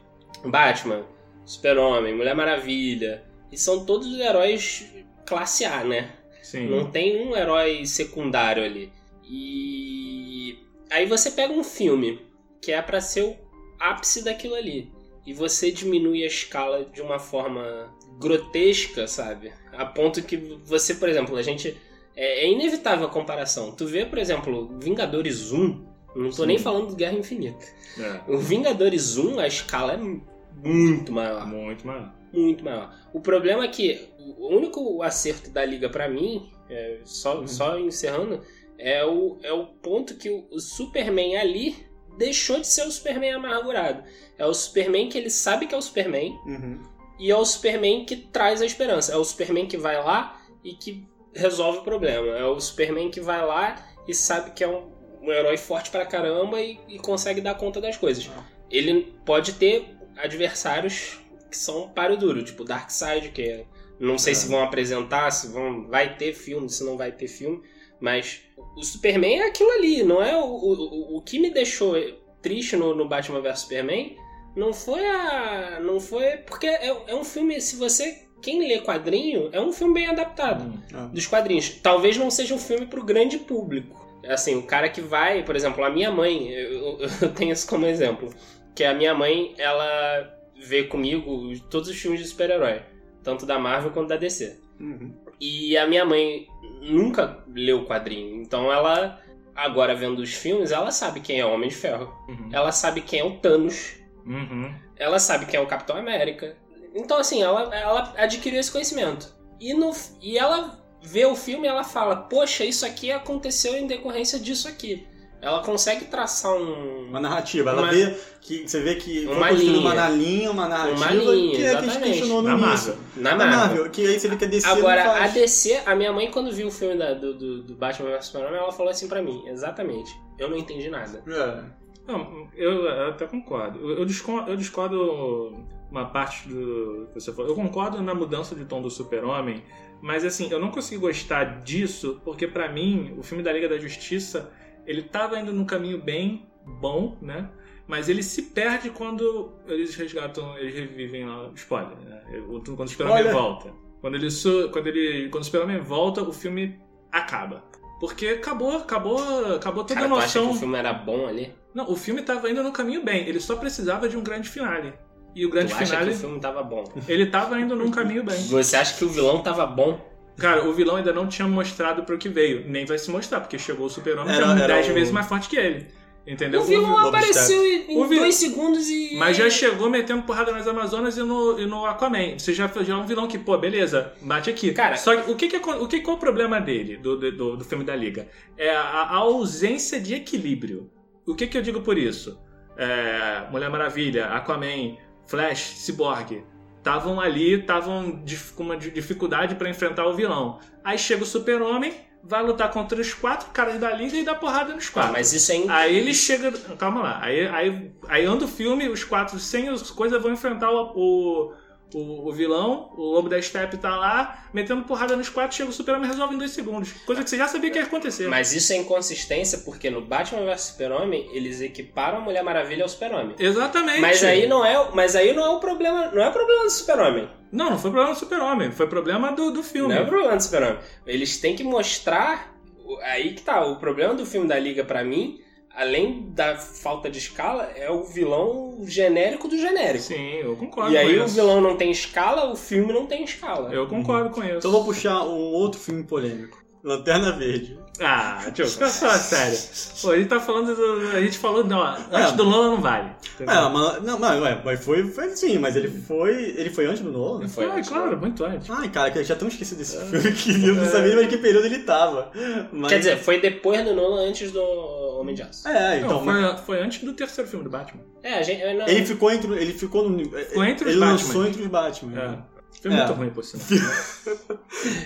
Speaker 2: Batman, Super-Homem, Mulher Maravilha. E são todos heróis classe A, né?
Speaker 3: Sim.
Speaker 2: Não tem um herói secundário ali. E aí você pega um filme que é pra ser o ápice daquilo ali. E você diminui a escala de uma forma grotesca, sabe? A ponto que você, por exemplo, a gente. É, é inevitável a comparação. Tu vê, por exemplo, Vingadores 1. Não tô
Speaker 3: Sim.
Speaker 2: nem falando de Guerra Infinita.
Speaker 3: É,
Speaker 2: O Vingadores 1, a escala é muito maior
Speaker 3: muito maior.
Speaker 2: muito maior. O problema é que o único acerto da liga pra mim, é, só,
Speaker 3: Uhum.
Speaker 2: só encerrando, é o, é o ponto que o, o Superman ali deixou de ser o Superman amargurado. É o Superman que ele sabe que é o Superman
Speaker 1: Uhum.
Speaker 2: e é o Superman que traz a esperança. É o Superman que vai lá e que resolve o problema. É o Superman que vai lá e sabe que é um, um herói forte pra caramba e, e consegue dar conta das coisas. Ele pode ter adversários que são páreo duro, tipo Darkseid, que é, não sei
Speaker 3: É.
Speaker 2: se vão apresentar, se vão, vai ter filme, se não vai ter filme, mas o Superman é aquilo ali, não é o, o, o- o que me deixou triste no, no Batman vs Superman não foi a. Não foi. Porque é, é um filme, se você. Quem lê quadrinho, é um filme bem adaptado
Speaker 3: Hum.
Speaker 2: dos quadrinhos. Talvez não seja um filme pro grande público. Assim, o cara que vai, por exemplo, a minha mãe, eu, eu tenho isso como exemplo. Que a minha mãe, ela vê comigo todos os filmes de super-herói. Tanto da Marvel quanto da DC.
Speaker 1: Uhum.
Speaker 2: E a minha mãe nunca leu o quadrinho. Então ela, agora vendo os filmes, ela sabe quem é o Homem de Ferro.
Speaker 3: Uhum.
Speaker 2: Ela sabe quem é o Thanos.
Speaker 3: Uhum.
Speaker 2: Ela sabe quem é o Capitão América. Então, assim, ela, ela adquiriu esse conhecimento. E, no, e ela vê o filme e ela fala: Poxa, isso aqui aconteceu em decorrência disso aqui. Ela consegue traçar um.
Speaker 1: Uma narrativa. Ela
Speaker 2: Uma-
Speaker 1: vê que. Você vê que
Speaker 2: Uma linha.
Speaker 1: uma linha, uma narrativa
Speaker 2: Uma linha,
Speaker 1: que é que a gente
Speaker 2: exatamente.
Speaker 1: questionou no
Speaker 3: Na
Speaker 1: início.
Speaker 3: Marvel.
Speaker 2: Na
Speaker 1: Na
Speaker 2: Marvel.
Speaker 1: Marvel, que aí você vê que a DC
Speaker 2: Agora,
Speaker 1: não
Speaker 2: a. DC, a minha mãe, quando viu o filme da- do, do, do Batman vs Superman, ela falou assim pra mim: Exatamente. Eu não entendi nada.
Speaker 1: É.
Speaker 3: Não, eu, eu até concordo. Eu, eu discordo, eu discordo uma parte do que você falou. Eu concordo na mudança de tom do Super-Homem, mas assim, eu não consegui gostar disso porque pra mim o filme da Liga da Justiça ele tava indo num caminho bem bom, né? Mas ele se perde quando eles resgatam, eles revivem lá, spoiler, né? Quando o
Speaker 1: Olha.
Speaker 3: volta. Quando ele, quando ele, quando o Super-Homem volta, o filme acaba. Porque acabou, acabou, acabou toda
Speaker 2: Cara,
Speaker 3: a
Speaker 2: tu acha que
Speaker 3: noção.
Speaker 2: o filme era bom ali?
Speaker 3: Não, o filme tava indo no caminho bem, ele só precisava de um grande finale. E o grande
Speaker 2: tu acha
Speaker 3: finale,
Speaker 2: que o filme tava bom?
Speaker 3: ele tava indo num caminho bem.
Speaker 2: Você acha que o vilão tava bom?
Speaker 3: Cara, o vilão ainda não tinha mostrado pro que veio, nem vai se mostrar, porque chegou o Super-Homem que
Speaker 1: Era-
Speaker 3: é
Speaker 1: era
Speaker 3: 10
Speaker 1: o-
Speaker 3: vezes mais forte que ele. Entendeu?
Speaker 2: O vilão
Speaker 1: Lobo
Speaker 2: apareceu em, em
Speaker 3: O
Speaker 2: dois segundos e.
Speaker 3: Mas já chegou metendo porrada nas Amazonas e no, e no Aquaman. Você já, já é um vilão que, pô, beleza, bate aqui.
Speaker 2: Cara-
Speaker 3: Só que o que, que, é- o que qual é o problema dele, do, do, do filme da Liga? É a, a ausência de equilíbrio. O que, que eu digo por isso? É, Mulher Maravilha, Aquaman, Flash, Cyborg. Estavam ali, estavam com uma di- dificuldade pra enfrentar o vilão. Aí chega o Super-Homem, vai lutar contra os quatro caras da Liga e dá porrada nos
Speaker 2: Ah,
Speaker 3: quatro.
Speaker 2: mas isso é. in-
Speaker 3: Aí ele chega. Calma lá. Aí, aí, aí anda o filme, os quatro sem as coisas vão enfrentar o, o, o, o vilão, o Lobo da Steppe tá lá, metendo porrada nos quatro, chega o Superman e resolve em dois segundos. Coisa que você já sabia que ia acontecer.
Speaker 2: Mas isso é inconsistência porque no Batman vs Super-Homem eles equiparam a Mulher Maravilha ao Super-Homem.
Speaker 3: Exatamente.
Speaker 2: Mas aí não é, mas aí não é o problema, não é o problema do Super-Homem.
Speaker 3: Não, não foi problema do Super-Homem, foi problema do, do filme.
Speaker 2: Não é o problema do Super-Homem. Eles têm que mostrar aí que tá, o problema do filme da Liga pra mim, além da falta de escala, é o vilão genérico do genérico.
Speaker 3: Sim, eu concordo
Speaker 2: E
Speaker 3: com
Speaker 2: aí o vilão não tem escala, o filme não tem escala.
Speaker 3: Eu concordo com isso.
Speaker 1: Então eu vou puxar um outro filme polêmico. Lanterna Verde.
Speaker 3: Ah, tio, fica só sério. Pô, a gente tá falando do. A gente falou, não, antes do Nolan não vale. entendeu?
Speaker 1: É, mas, não, mas, ué, mas foi, foi sim, mas ele foi. Ele foi antes do Nolan?
Speaker 2: Foi
Speaker 3: Foi,
Speaker 2: antes,
Speaker 3: claro,
Speaker 2: né?
Speaker 3: muito antes.
Speaker 1: Ai, cara, que eu já tão esquecido desse filme que eu não sabia nem em que período ele tava. Mas-
Speaker 2: Quer dizer, foi depois do Nolan, antes do Homem de Aço.
Speaker 1: É, então.
Speaker 3: não,
Speaker 1: mas-
Speaker 3: foi, foi antes do terceiro filme do Batman.
Speaker 2: É, a gente. Não,
Speaker 1: Ele ficou entre. Ele ficou no.
Speaker 3: Ficou entre os
Speaker 1: ele
Speaker 3: Batman.
Speaker 1: lançou entre os Batman.
Speaker 3: É. Filme
Speaker 1: É.
Speaker 3: muito ruim, por sinal.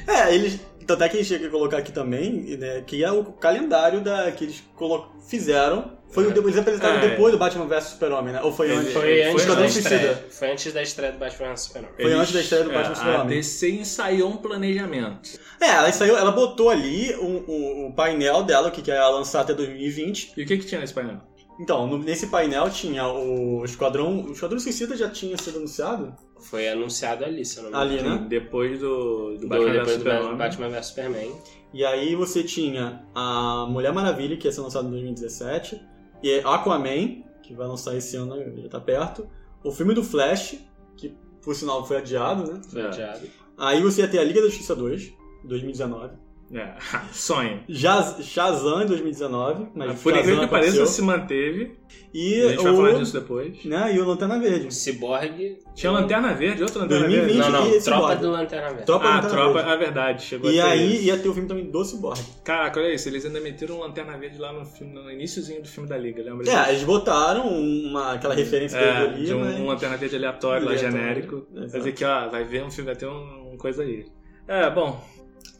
Speaker 1: É, eles. Tanto é que a gente tinha que colocar aqui também, né, que é o calendário da, que eles colo- fizeram. Foi o, eles apresentaram
Speaker 3: É.
Speaker 1: depois do Batman vs Super-Homem, né? Ou foi antes?
Speaker 2: Foi
Speaker 3: Foi
Speaker 2: antes da estreia.
Speaker 1: Suicida.
Speaker 2: Foi antes da estreia do Batman vs Superman.
Speaker 1: Foi antes da estreia do Batman
Speaker 3: é, A
Speaker 1: Super-Homem.
Speaker 3: DC ensaiou um planejamento.
Speaker 1: É, ela saiu, ela botou ali o, o- o painel dela, que quer lançar até 2020.
Speaker 3: E o que que tinha nesse painel?
Speaker 1: Então, no- nesse painel tinha o Esquadrão. O Esquadrão Suicida já tinha sido anunciado?
Speaker 2: Foi anunciado ali, se eu não me
Speaker 1: Ali,
Speaker 2: engano.
Speaker 1: né?
Speaker 3: Depois do, do
Speaker 2: Do-
Speaker 3: Batman vs
Speaker 2: depois do
Speaker 3: Superman.
Speaker 2: Batman vs Superman.
Speaker 1: E aí você tinha a Mulher Maravilha, que ia ser lançado em 2017, e Aquaman, que vai lançar esse ano, já tá perto, o filme do Flash, que por sinal foi adiado, né?
Speaker 2: Foi
Speaker 3: É.
Speaker 2: adiado.
Speaker 1: Aí você ia ter a Liga da Justiça 2, 2019.
Speaker 3: É, sonho.
Speaker 1: Jaz- Shazam em 2019, mas
Speaker 3: Por
Speaker 1: Shazam
Speaker 3: incrível que pareça, se manteve.
Speaker 1: E
Speaker 3: a gente vai
Speaker 1: o,
Speaker 3: falar disso depois.
Speaker 1: né, e o Lanterna Verde.
Speaker 2: Cyborg.
Speaker 3: Tinha Lanterna Verde, outra Lanterna
Speaker 1: 2020.
Speaker 3: Verde.
Speaker 2: Não, não.
Speaker 1: e
Speaker 2: Tropa do Lanterna Verde.
Speaker 1: Tropa
Speaker 3: Ah,
Speaker 1: Lanterna
Speaker 3: tropa,
Speaker 1: Verde.
Speaker 3: é verdade, chegou
Speaker 1: E aí
Speaker 3: isso.
Speaker 1: ia ter o filme também do Cyborg.
Speaker 3: Caraca, olha isso, eles ainda meteram um Lanterna Verde lá no, filme, no iníciozinho do filme da Liga, lembra
Speaker 1: É,
Speaker 3: disso?
Speaker 1: eles botaram uma, aquela referência
Speaker 3: É,
Speaker 1: dele ali,
Speaker 3: de um,
Speaker 1: mas-
Speaker 3: um Lanterna Verde aleatório lá,
Speaker 1: Aleatório,
Speaker 3: genérico.
Speaker 1: exato.
Speaker 3: Vai dizer que, ó, vai ver um filme, vai ter um, um coisa aí. É, bom,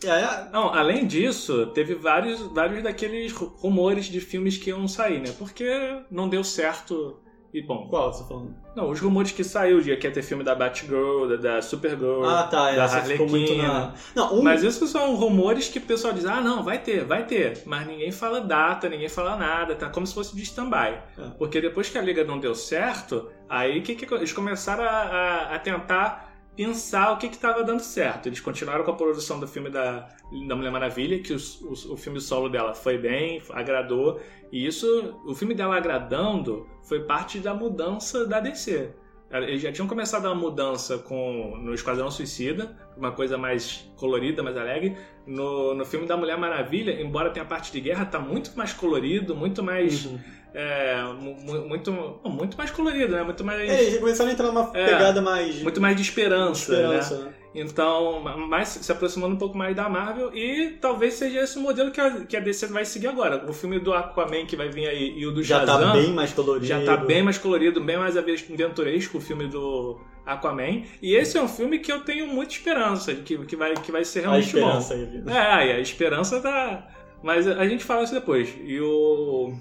Speaker 1: É,
Speaker 3: Não, além disso, teve vários, vários daqueles ru- rumores de filmes que iam sair, né? Porque não deu certo. E bom,
Speaker 1: qual você tá falando?
Speaker 3: não, os rumores que saiu, de que ia ter filme da Batgirl, da, da Supergirl,
Speaker 1: Ah, tá, é,
Speaker 3: da Harlequina.
Speaker 1: na... Não, um...
Speaker 3: Mas isso são rumores que o pessoal diz, ah, não, vai ter, vai ter. Mas ninguém fala data, ninguém fala nada, tá como se fosse de stand-by.
Speaker 1: É.
Speaker 3: Porque depois que a liga não deu certo, aí que, que eles começaram a, a- a tentar pensar o que estava dando certo. Eles continuaram com a produção do filme da, da Mulher Maravilha, que os- o filme solo dela foi bem, agradou. E isso, o filme dela agradando, foi parte da mudança da DC. Eles já tinham começado uma mudança com no Esquadrão Suicida, uma coisa mais colorida, mais alegre. No, no filme da Mulher Maravilha, embora tenha a parte de guerra, tá muito mais colorido, muito mais.
Speaker 1: Uhum.
Speaker 3: É, mu- mu- muito, muito mais colorido, né? Muito mais.
Speaker 1: É, eles começaram a entrar numa
Speaker 3: É,
Speaker 1: pegada mais...
Speaker 3: Muito mais de esperança,
Speaker 1: esperança,
Speaker 3: né?
Speaker 1: né?
Speaker 3: Então, mais se aproximando um pouco mais da Marvel e talvez seja esse o modelo que a, que a DC vai seguir agora. O filme do Aquaman que vai vir aí e o do
Speaker 1: Já
Speaker 3: Shazam
Speaker 1: tá bem mais colorido.
Speaker 3: já tá bem mais colorido, bem mais aventuresco o filme do Aquaman. E esse é um filme que eu tenho muita esperança de que, que, vai, que vai ser
Speaker 1: A
Speaker 3: realmente bom.
Speaker 1: esperança aí. viu?
Speaker 3: É, a esperança tá. Mas a gente fala isso depois. E o.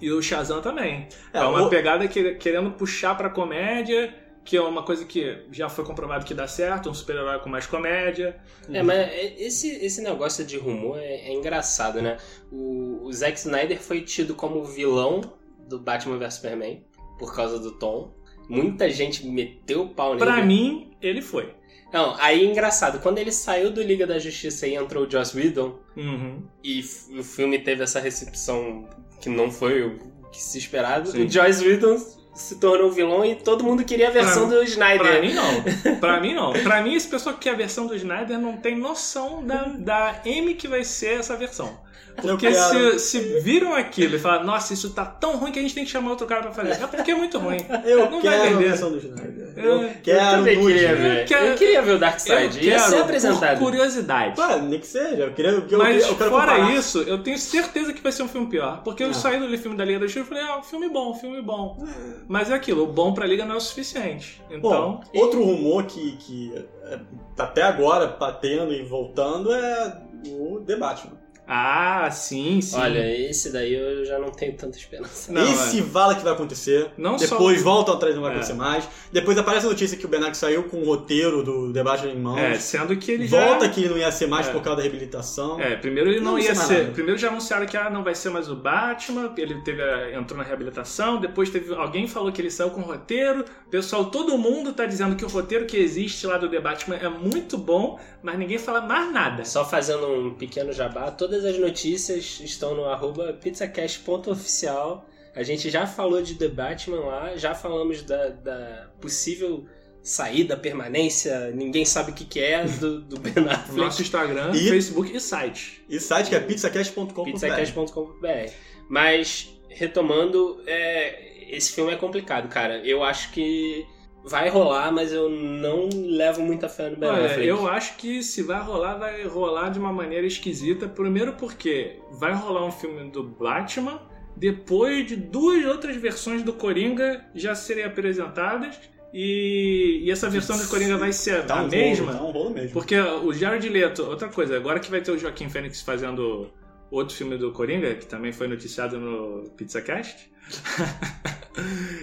Speaker 3: E o Shazam também. É,
Speaker 1: É,
Speaker 3: uma
Speaker 1: o-
Speaker 3: pegada que, querendo puxar pra comédia, que é uma coisa que já foi comprovado que dá certo, um super-herói com mais comédia.
Speaker 2: É, mas esse, esse negócio de rumor é, é engraçado, né? O, o Zack Snyder foi tido como vilão do Batman vs Superman por causa do Tom. Muita gente meteu o pau nele.
Speaker 3: Pra mim, ele foi.
Speaker 2: Não, aí é engraçado. Quando ele saiu do Liga da Justiça e entrou o Joss Whedon,
Speaker 3: Uhum.
Speaker 2: e o filme teve essa recepção que não foi o que se esperava,
Speaker 3: Sim.
Speaker 2: o Joss Whedon se tornou vilão e todo mundo queria a versão
Speaker 3: Pra-
Speaker 2: do Snyder.
Speaker 3: Pra mim, não. Pra mim, não. Pra mim, esse pessoal que quer a versão do Snyder não tem noção da, da M que vai ser essa versão. Porque se, se viram aquilo e falam, nossa, isso tá tão ruim que a gente tem que chamar outro cara pra fazer. É porque é muito ruim.
Speaker 1: Eu
Speaker 3: Não vai
Speaker 1: quero a
Speaker 3: vender.
Speaker 1: versão do Snyder.
Speaker 3: É,
Speaker 1: Eu
Speaker 3: eu
Speaker 1: quero
Speaker 2: eu queria ver.
Speaker 3: Eu quero-
Speaker 2: Eu queria ver o Dark
Speaker 3: Eu
Speaker 2: Side. Ia ser
Speaker 3: quero,
Speaker 2: apresentado.
Speaker 3: por curiosidade.
Speaker 1: Pá, nem que seja. Eu, queria, eu, eu,
Speaker 3: Mas
Speaker 1: eu quero
Speaker 3: fora
Speaker 1: comparar.
Speaker 3: isso, eu tenho certeza que vai ser um filme pior. Porque eu
Speaker 1: Ah.
Speaker 3: saí do filme da Liga da Justiça e falei, ah, um filme bom, um filme bom. Mas é aquilo, o bom pra Liga não é o suficiente. Então,
Speaker 1: Bom, outro rumor que, que é, tá até agora batendo e voltando é o The Batman.
Speaker 3: Ah, sim, sim.
Speaker 2: Olha, esse daí eu já não tenho tanta esperança.
Speaker 3: Não,
Speaker 1: Esse vala que vai acontecer.
Speaker 3: Não
Speaker 1: Depois
Speaker 3: só-
Speaker 1: voltam atrás não vai
Speaker 3: É.
Speaker 1: acontecer mais. Depois aparece a notícia que o Ben Affleck saiu com o roteiro do Batman em mãos.
Speaker 3: É, sendo que ele já...
Speaker 1: Volta que ele não ia ser mais
Speaker 3: É.
Speaker 1: por causa da reabilitação.
Speaker 3: É, primeiro ele não,
Speaker 1: Não
Speaker 3: ia ser.
Speaker 1: nada.
Speaker 3: Primeiro já anunciaram que ah, não vai ser mais o Batman, ele teve a- entrou na reabilitação, depois teve alguém falou que ele saiu com o roteiro. Pessoal, todo mundo tá dizendo que o roteiro que existe lá do The Batman é muito bom, mas ninguém fala mais nada.
Speaker 2: Só fazendo um pequeno jabá, todas as notícias estão no arroba pizzacast.oficial. A gente já falou de The Batman lá, já falamos da, da possível saída, permanência, ninguém sabe o que, que é do, do Ben Affleck.
Speaker 3: Nosso Instagram,
Speaker 1: E-
Speaker 3: Facebook e site.
Speaker 1: E site que é pizzacast.com.br.
Speaker 2: pizzacast.com.br. Mas, retomando, é, esse filme é complicado, cara. Eu acho que vai rolar, mas eu não levo muita fé no Ben
Speaker 3: Olha,
Speaker 2: Affleck.
Speaker 3: eu acho que se vai rolar, vai rolar de uma maneira esquisita. Primeiro porque vai rolar um filme do Batman, depois de duas outras versões do Coringa já serem apresentadas. E, e essa versão do Coringa vai ser
Speaker 1: Dá
Speaker 3: a
Speaker 1: um
Speaker 3: mesma.
Speaker 1: Rolo, dá um rolo mesmo.
Speaker 3: Porque o Jared Leto, outra coisa, agora que vai ter o Joaquim Fênix fazendo outro filme do Coringa, que também foi noticiado no PizzaCast.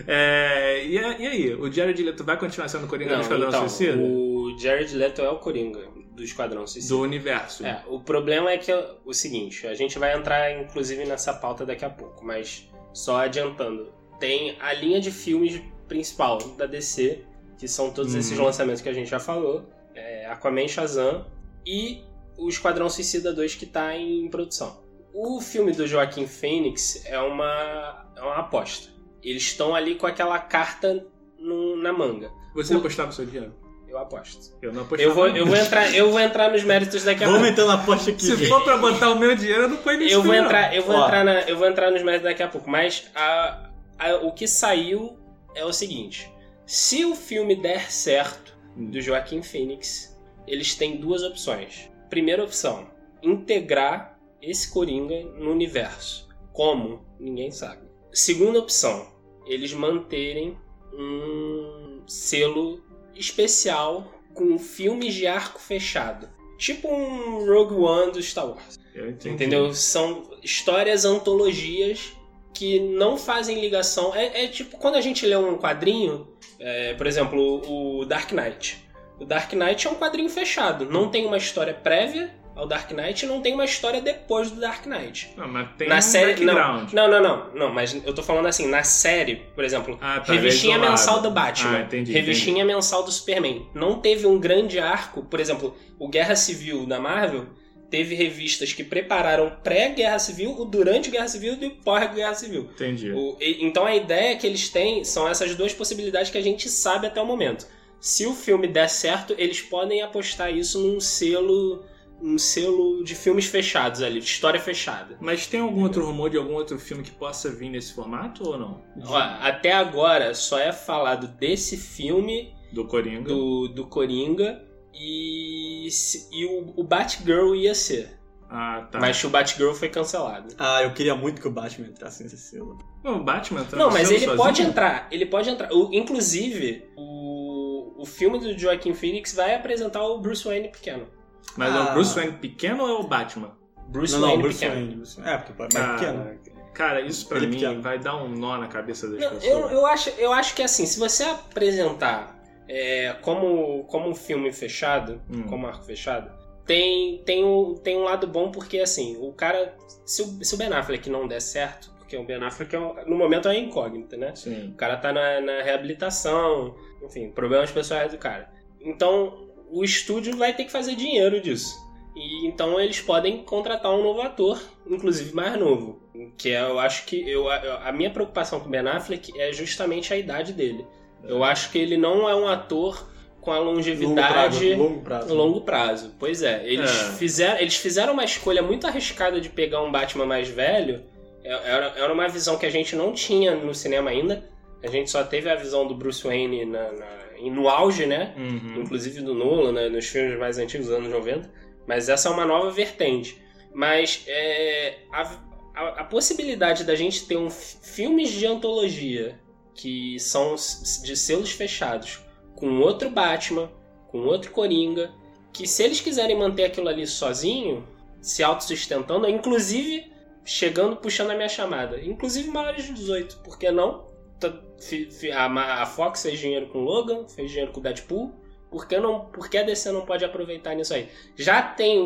Speaker 3: é, e, a- e aí, o Jared Leto vai continuar sendo Coringa do
Speaker 2: Não,
Speaker 3: Esquadrão
Speaker 2: então,
Speaker 3: Suicida?
Speaker 2: o Jared Leto é o Coringa do Esquadrão Suicida.
Speaker 3: Do universo.
Speaker 2: É, o problema é que é o seguinte, a gente vai entrar inclusive nessa pauta daqui a pouco, mas só adiantando, tem a linha de filmes principal da DC, que são todos esses
Speaker 3: Uhum.
Speaker 2: lançamentos que a gente já falou, é Aquaman, Shazam e o Esquadrão Suicida 2 que tá em produção. O filme do Joaquim Phoenix é uma, é uma aposta. Eles estão ali com aquela carta no- na manga.
Speaker 3: Você
Speaker 2: O-
Speaker 3: apostava o seu dinheiro?
Speaker 2: Eu aposto.
Speaker 3: Eu não apostava.
Speaker 2: Eu vou, eu vou, entrar, eu vou entrar nos méritos daqui a
Speaker 1: Vamos
Speaker 2: pouco.
Speaker 1: aumentando a aposta aqui.
Speaker 3: Se for pra botar o meu dinheiro, eu não põe nisso
Speaker 2: Eu vou entrar, eu vou
Speaker 1: Ó.
Speaker 2: entrar na, eu vou entrar nos méritos daqui a pouco, mas a- a- o que saiu é o seguinte: se o filme der certo do Joaquim Phoenix, eles têm duas opções. Primeira opção, integrar esse Coringa no universo. Como? Ninguém sabe. Segunda opção, eles manterem um selo especial com filmes de arco fechado. Tipo um Rogue One do Star Wars. Entendeu? São histórias antologias que não fazem ligação. É, é tipo quando a gente lê um quadrinho, é, por exemplo, o Dark Knight. O Dark Knight é um quadrinho fechado. Não tem uma história prévia ao Dark Knight não tem uma história depois do Dark Knight.
Speaker 3: Não, mas tem
Speaker 2: na
Speaker 3: um
Speaker 2: série. Não,
Speaker 3: background.
Speaker 2: não, não, não, não. Mas eu tô falando assim, na série, por exemplo,
Speaker 3: Ah, tá,
Speaker 2: revistinha
Speaker 3: é isolado.
Speaker 2: mensal do Batman,
Speaker 3: Ah, entendi,
Speaker 2: revistinha mensal do Superman. Não teve um grande arco, por exemplo, o Guerra Civil da Marvel teve revistas que prepararam pré-Guerra Civil, o durante Guerra Civil e o pós-Guerra Civil.
Speaker 3: Entendi.
Speaker 2: O- e- então a ideia que eles têm são essas duas possibilidades que a gente sabe até o momento. Se o filme der certo, eles podem apostar isso num selo, um selo de filmes fechados ali, de história fechada.
Speaker 3: Mas tem algum outro rumor de algum outro filme que possa vir nesse formato ou não?
Speaker 2: Ó, até agora só é falado desse filme
Speaker 3: Do Coringa.
Speaker 2: do, do Coringa e, e o, o Batgirl ia ser.
Speaker 3: Ah, tá.
Speaker 2: Mas o Batgirl foi cancelado.
Speaker 1: Ah, eu queria muito que o Batman entrasse nesse selo.
Speaker 3: Não, o Batman tá
Speaker 2: Não, mas
Speaker 3: selo
Speaker 2: ele
Speaker 3: sozinho?
Speaker 2: pode entrar. Ele pode entrar. O- inclusive, o, o filme do Joaquin Phoenix vai apresentar o Bruce Wayne pequeno.
Speaker 3: Mas é
Speaker 1: Ah.
Speaker 3: o Bruce Wayne pequeno ou é o Batman?
Speaker 2: Bruce
Speaker 1: não,
Speaker 2: Wayne
Speaker 1: não, Bruce
Speaker 2: pequeno.
Speaker 1: Wayne. É, porque o pai é
Speaker 3: Ah,
Speaker 1: pequeno.
Speaker 3: Cara, isso pra
Speaker 1: Ele
Speaker 3: mim
Speaker 1: pequeno.
Speaker 3: vai dar um nó na cabeça das
Speaker 2: Não,
Speaker 3: pessoas.
Speaker 2: eu, eu, acho, eu acho que assim, se você apresentar é, como, como um filme fechado,
Speaker 3: Hum.
Speaker 2: como arco fechado, tem, tem, um, tem um lado bom porque assim, o cara. Se o, se o Ben Affleck não der certo, porque o Ben Affleck é um- no momento é uma incógnita, né?
Speaker 3: Sim.
Speaker 2: O cara tá na, na reabilitação, enfim, problemas pessoais do cara. Então, o estúdio vai ter que fazer dinheiro disso. E então eles podem contratar um novo ator, inclusive mais novo. Que é, eu acho que eu, a minha preocupação com o Ben Affleck é justamente a idade dele. Eu acho que ele não é um ator com a longevidade
Speaker 1: Longo prazo.
Speaker 2: a longo prazo. Pois é, eles,
Speaker 3: É.
Speaker 2: Fizeram, eles fizeram uma escolha muito arriscada de pegar um Batman mais velho. É- Era, era uma visão que a gente não tinha no cinema ainda. A gente só teve a visão do Bruce Wayne na, na- no auge, né?
Speaker 3: Uhum.
Speaker 2: Inclusive do Nolan, né? nos filmes mais antigos dos anos 90. Mas essa é uma nova vertente. Mas é, a, a- a possibilidade da gente ter um fi- filmes de antologia que são de selos fechados com outro Batman, com outro Coringa, que se eles quiserem manter aquilo ali sozinho, se autossustentando, inclusive chegando, puxando a minha chamada, inclusive maiores de 18, por que não? Tá- A Fox fez dinheiro com Logan, fez dinheiro com Deadpool, por que, não, por que a DC não pode aproveitar nisso aí? Já tem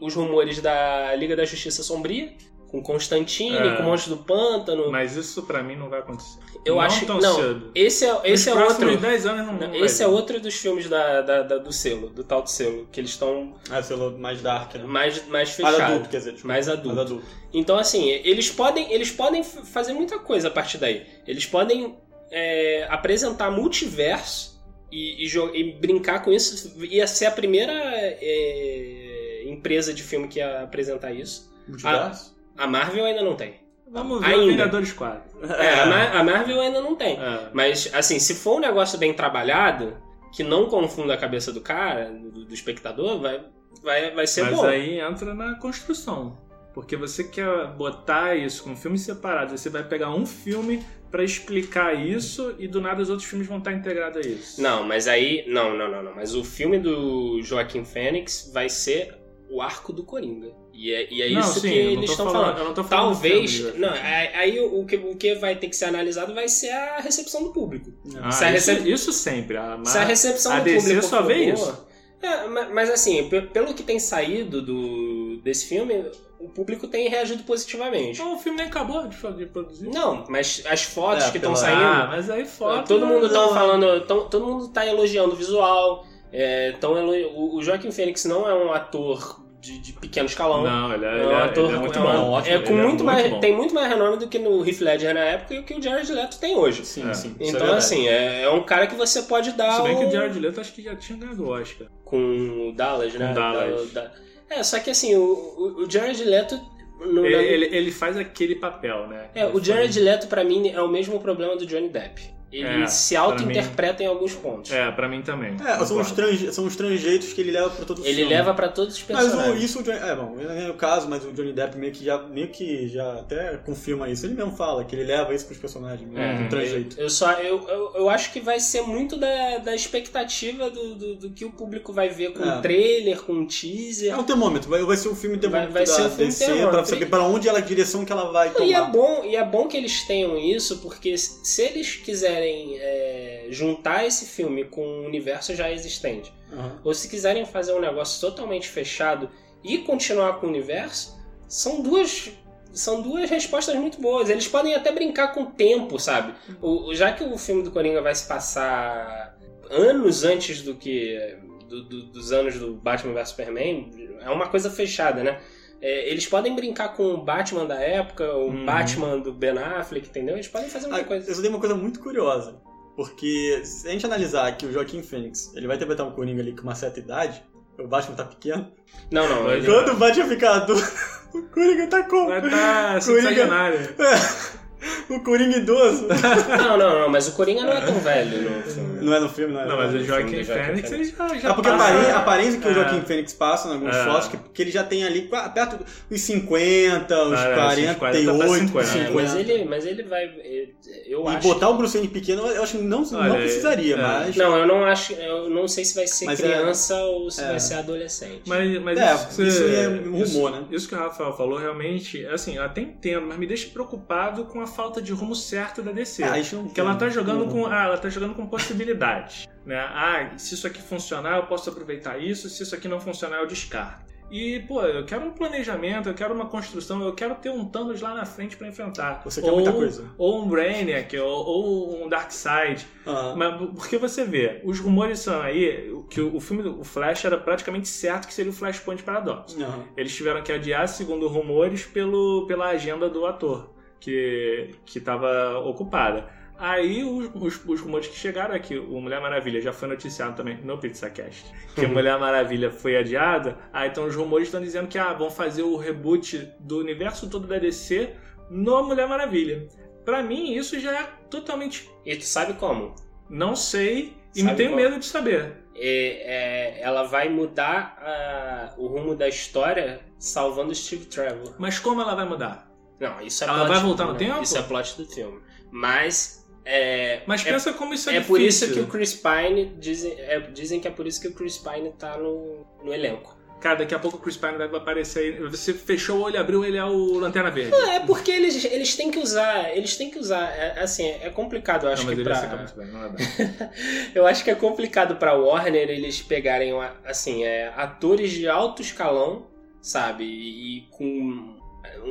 Speaker 2: os rumores da Liga da Justiça Sombria, com Constantine,
Speaker 3: É.
Speaker 2: com Monstro do Pântano.
Speaker 3: Mas isso pra mim não vai acontecer.
Speaker 2: Eu
Speaker 3: não
Speaker 2: acho
Speaker 3: tão
Speaker 2: não,
Speaker 3: cedo.
Speaker 2: Esse é, esse
Speaker 3: Nos
Speaker 2: é outro.
Speaker 3: 10 anos não,
Speaker 2: Não, esse é outro dos filmes da, da- da- do selo, do tal do selo, que eles estão
Speaker 1: É, selo mais dark, né?
Speaker 2: mais, mais
Speaker 1: Mais
Speaker 2: fechados.
Speaker 1: adulto, quer dizer. desculpa.
Speaker 2: Mais adulto.
Speaker 1: Mais adulto.
Speaker 2: Então, assim, eles podem, eles podem fazer muita coisa a partir daí. Eles podem é, apresentar multiverso, e, e e brincar com isso. Ia ser a primeira é, empresa de filme que ia apresentar isso.
Speaker 1: Multiverso?
Speaker 2: A Marvel ainda não tem.
Speaker 3: Vamos ver
Speaker 2: Ainda.
Speaker 3: o Vingadores 4.
Speaker 2: É, a, Mar- a Marvel ainda não tem.
Speaker 3: É.
Speaker 2: Mas, assim, se for um negócio bem trabalhado, que não confunda a cabeça do cara, do, do espectador, vai, vai, vai ser
Speaker 3: Mas
Speaker 2: bom.
Speaker 3: aí entra na construção. Porque você quer botar isso com filmes separados. Você vai pegar um filme pra explicar isso e do nada os outros filmes vão estar integrados a isso.
Speaker 2: Não, mas aí. Não, não, não, não. Mas o filme do Joaquim Fênix vai ser o arco do Coringa. E é, e é
Speaker 3: Não,
Speaker 2: isso
Speaker 3: sim,
Speaker 2: que eles estão
Speaker 3: falando-
Speaker 2: falando.
Speaker 3: falando do
Speaker 2: Talvez.
Speaker 3: filme,
Speaker 2: não, aí o, que, o que vai ter que ser analisado vai ser a recepção do público.
Speaker 3: Ah,
Speaker 2: Se
Speaker 3: isso,
Speaker 2: recep-
Speaker 3: isso sempre. A,
Speaker 2: Se a recepção
Speaker 3: a
Speaker 2: do
Speaker 3: DC
Speaker 2: público
Speaker 3: só vê
Speaker 2: boa-
Speaker 3: isso.
Speaker 2: É, ma- mas assim, pe- pelo que tem saído do, desse filme, o público tem reagido positivamente.
Speaker 3: Não, o filme nem acabou de, produzir.
Speaker 2: Não, mas as fotos
Speaker 1: É,
Speaker 2: que estão saindo.
Speaker 3: Ah, mas aí foto.
Speaker 2: todo mundo tá falando. tão- todo mundo tá elogiando o visual. É, tão elo- o, o Joaquim Fênix não é um ator de, de pequeno escalão.
Speaker 3: Não, ele é,
Speaker 2: É um
Speaker 3: é,
Speaker 2: ator
Speaker 3: ele é muito
Speaker 2: é
Speaker 3: bom.
Speaker 1: ótimo,
Speaker 2: é com muito mais,
Speaker 3: bom.
Speaker 2: tem muito mais renome do que no Heath Ledger na época e o que o Jared Leto tem hoje.
Speaker 1: Sim,
Speaker 3: É.
Speaker 1: sim. é
Speaker 2: Então, assim, é, é um cara que você pode dar
Speaker 3: Se bem que
Speaker 2: um-
Speaker 3: o Jared Leto acho que já tinha ganhado o Oscar.
Speaker 2: com o Dallas, né?
Speaker 3: Com o Dallas.
Speaker 2: Da- da- É, só que assim, o, o, o Jared Leto. no-
Speaker 3: Ele, ele, ele faz aquele papel, né?
Speaker 2: É, o
Speaker 3: Ele
Speaker 2: Jared
Speaker 3: faz-
Speaker 2: Leto, pra mim, é o mesmo problema do Johnny Depp. Ele
Speaker 3: É,
Speaker 2: se auto-interpreta em alguns pontos.
Speaker 3: É, pra mim também.
Speaker 1: É, são os, trans, são os trangeitos que ele leva pra todo o
Speaker 2: Ele
Speaker 1: filme.
Speaker 2: leva pra todos os
Speaker 1: Mas o,
Speaker 2: personagens.
Speaker 1: isso, o Johnny, é bom, não é o caso, mas o Johnny Depp meio que já, meio que já até confirma isso. Ele mesmo fala que ele leva isso pros personagens,
Speaker 2: É,
Speaker 1: um tranjeito.
Speaker 2: eu, eu só eu, eu, eu acho que vai ser muito da, da expectativa do, do, do que o público vai ver com
Speaker 1: É.
Speaker 2: o trailer, com o teaser.
Speaker 1: É um termômetro, vai, vai ser um filme termômetro
Speaker 2: Vai- vai ser
Speaker 1: da
Speaker 2: um filme
Speaker 1: DC
Speaker 2: termômetro.
Speaker 1: pra saber pra onde ela, a direção que ela vai tomar.
Speaker 2: E é bom, e é bom que eles tenham isso, porque se eles quiserem é, juntar esse filme com um universo já existente,
Speaker 1: Aham.
Speaker 2: ou se quiserem fazer um negócio totalmente fechado e continuar com o universo, são duas. São duas respostas muito boas. Eles podem até brincar com o tempo, sabe? O- já que o filme do Coringa vai se passar anos antes do que. do- do- dos anos do Batman vs Superman, é uma coisa fechada, né? É, eles podem brincar com o Batman da época, o
Speaker 3: Uhum.
Speaker 2: Batman do Ben Affleck, entendeu? Eles podem fazer muita
Speaker 1: Ah,
Speaker 2: coisa.
Speaker 1: eu só tenho uma coisa muito curiosa. Porque se a gente analisar que o Joaquim Fênix, ele vai interpretar um Coringa ali com uma certa idade, o Batman tá pequeno.
Speaker 2: Não, não. Ele-
Speaker 1: Quando o Batman ficar adulto, o Coringa tá com...
Speaker 3: Vai tá
Speaker 1: Coringa-
Speaker 3: sensacionário.
Speaker 1: O Coringa idoso.
Speaker 2: Não, não, não, mas o Coringa não é tão velho no filme.
Speaker 1: Não é no filme, não é
Speaker 3: Não, mas o. Joaquim Fênix, ele já, já
Speaker 1: É porque a
Speaker 3: passa-
Speaker 1: aparência, a aparência que o
Speaker 3: É.
Speaker 1: Joaquim Fênix passa em algumas
Speaker 3: É.
Speaker 1: fotos, que, que ele já tem ali perto dos 50, os
Speaker 3: Ah, é, esses
Speaker 1: 48,
Speaker 3: 40 pra
Speaker 1: 50.
Speaker 2: É, mas ele, mas ele vai. Eu
Speaker 1: E
Speaker 2: acho.
Speaker 1: botar o Bruce Wayne pequeno, eu acho que não, não
Speaker 3: Olha,
Speaker 1: precisaria,
Speaker 3: é.
Speaker 1: mas...
Speaker 2: Não, eu não acho. Eu não sei se vai ser
Speaker 1: Mas é-
Speaker 2: criança ou se
Speaker 1: é.
Speaker 2: vai ser adolescente.
Speaker 3: Mas, mas
Speaker 1: É,
Speaker 3: isso,
Speaker 1: isso é um rumor,
Speaker 3: isso-
Speaker 1: né?
Speaker 3: Isso que o Rafael falou realmente, assim, eu até entendo, mas me deixa preocupado com a falta de rumo certo da DC.
Speaker 1: É,
Speaker 3: Porque ela tá jogando com. Ah, ela tá jogando com possibilidades. Né? Ah, se isso aqui funcionar, eu posso aproveitar isso, se isso aqui não funcionar, eu descarto. E, pô, eu quero um planejamento, eu quero uma construção, eu quero ter um Thanos lá na frente pra enfrentar.
Speaker 1: Você quer
Speaker 3: ou,
Speaker 1: muita coisa.
Speaker 3: Ou um Brainiac, ou, ou um Darkseid.
Speaker 1: Ah,
Speaker 3: Mas porque você vê, os rumores são aí que o o filme do Flash era praticamente certo que seria o Flashpoint Paradox.
Speaker 1: aham.
Speaker 3: Eles tiveram que adiar, segundo rumores, pelo, pela agenda do ator, que estava ocupada. Aí os, os, os rumores que chegaram é que o Mulher Maravilha já foi noticiado também no PizzaCast, que
Speaker 2: Uhum.
Speaker 3: Mulher Maravilha foi adiada. Aí então os rumores estão dizendo que ah, vão fazer o reboot do universo todo da DC no Mulher Maravilha. Pra mim, isso já é totalmente.
Speaker 2: E tu sabe como?
Speaker 3: Não sei e
Speaker 2: Sabe
Speaker 3: me tenho
Speaker 2: qual?
Speaker 3: medo de saber.
Speaker 2: É, é, ela vai mudar ah, o rumo da história salvando Steve Trevor.
Speaker 3: Mas como ela vai mudar?
Speaker 2: Não, isso é
Speaker 3: Ela vai voltar no tempo?
Speaker 2: Isso é plot do filme. Mas. É,
Speaker 3: Mas
Speaker 2: é,
Speaker 3: pensa como isso é,
Speaker 2: é por isso
Speaker 3: difícil.
Speaker 2: que o Chris Pine. Dizem, é, dizem que é por isso que o Chris Pine tá no, no elenco.
Speaker 3: Cara, daqui a pouco o Chris Pine vai aparecer aí. Você fechou o olho, abriu, ele é o Lanterna Verde.
Speaker 2: Não, é porque eles, eles têm que usar. Eles têm que usar. é, assim, é complicado, eu acho
Speaker 3: não, mas
Speaker 2: que
Speaker 3: ele
Speaker 2: pra.
Speaker 3: aceita muito bem, não é.
Speaker 2: Eu acho que é complicado pra Warner eles pegarem, assim, é, atores de alto escalão, sabe? E, e com,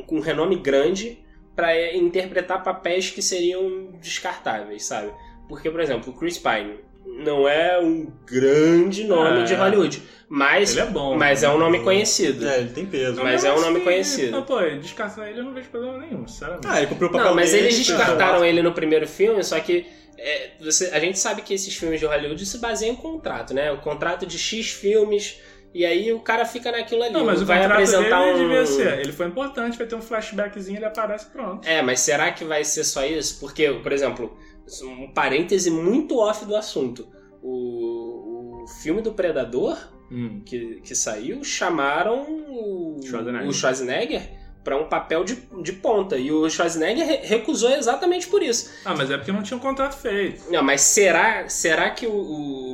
Speaker 2: com renome grande pra é, interpretar papéis que seriam descartáveis, sabe? Porque, por exemplo, o Chris Pine, não é um grande nome
Speaker 3: É.
Speaker 2: de Hollywood. Mas,
Speaker 3: Ele é bom.
Speaker 2: mas é um nome conhecido.
Speaker 1: É, ele tem peso.
Speaker 2: Mas é um nome conhecido.
Speaker 3: Não, pô, descartar ele eu não vejo problema nenhum, sinceramente.
Speaker 1: Ah, ele cumpriu o papel
Speaker 2: Não, mas
Speaker 1: dele,
Speaker 2: eles descartaram ele no primeiro filme, só que é, você- a gente sabe que esses filmes de Hollywood se baseiam em contrato, né? O contrato de X filmes, e aí o cara fica naquilo ali.
Speaker 3: Não, mas o
Speaker 2: vai apresentar
Speaker 3: dele
Speaker 2: um.
Speaker 3: devia ser. Ele foi importante, vai ter um flashbackzinho, ele aparece pronto.
Speaker 2: É, mas será que vai ser só isso? Porque, por exemplo, um parêntese muito off do assunto. O, o filme do Predador,
Speaker 3: Hum.
Speaker 2: que, que saiu, chamaram o
Speaker 3: Schwarzenegger.
Speaker 2: o Schwarzenegger para um papel de, de ponta. E o Schwarzenegger re- recusou exatamente por isso.
Speaker 3: Ah, mas é porque não tinha um contrato feito.
Speaker 2: Não, mas será, será que o,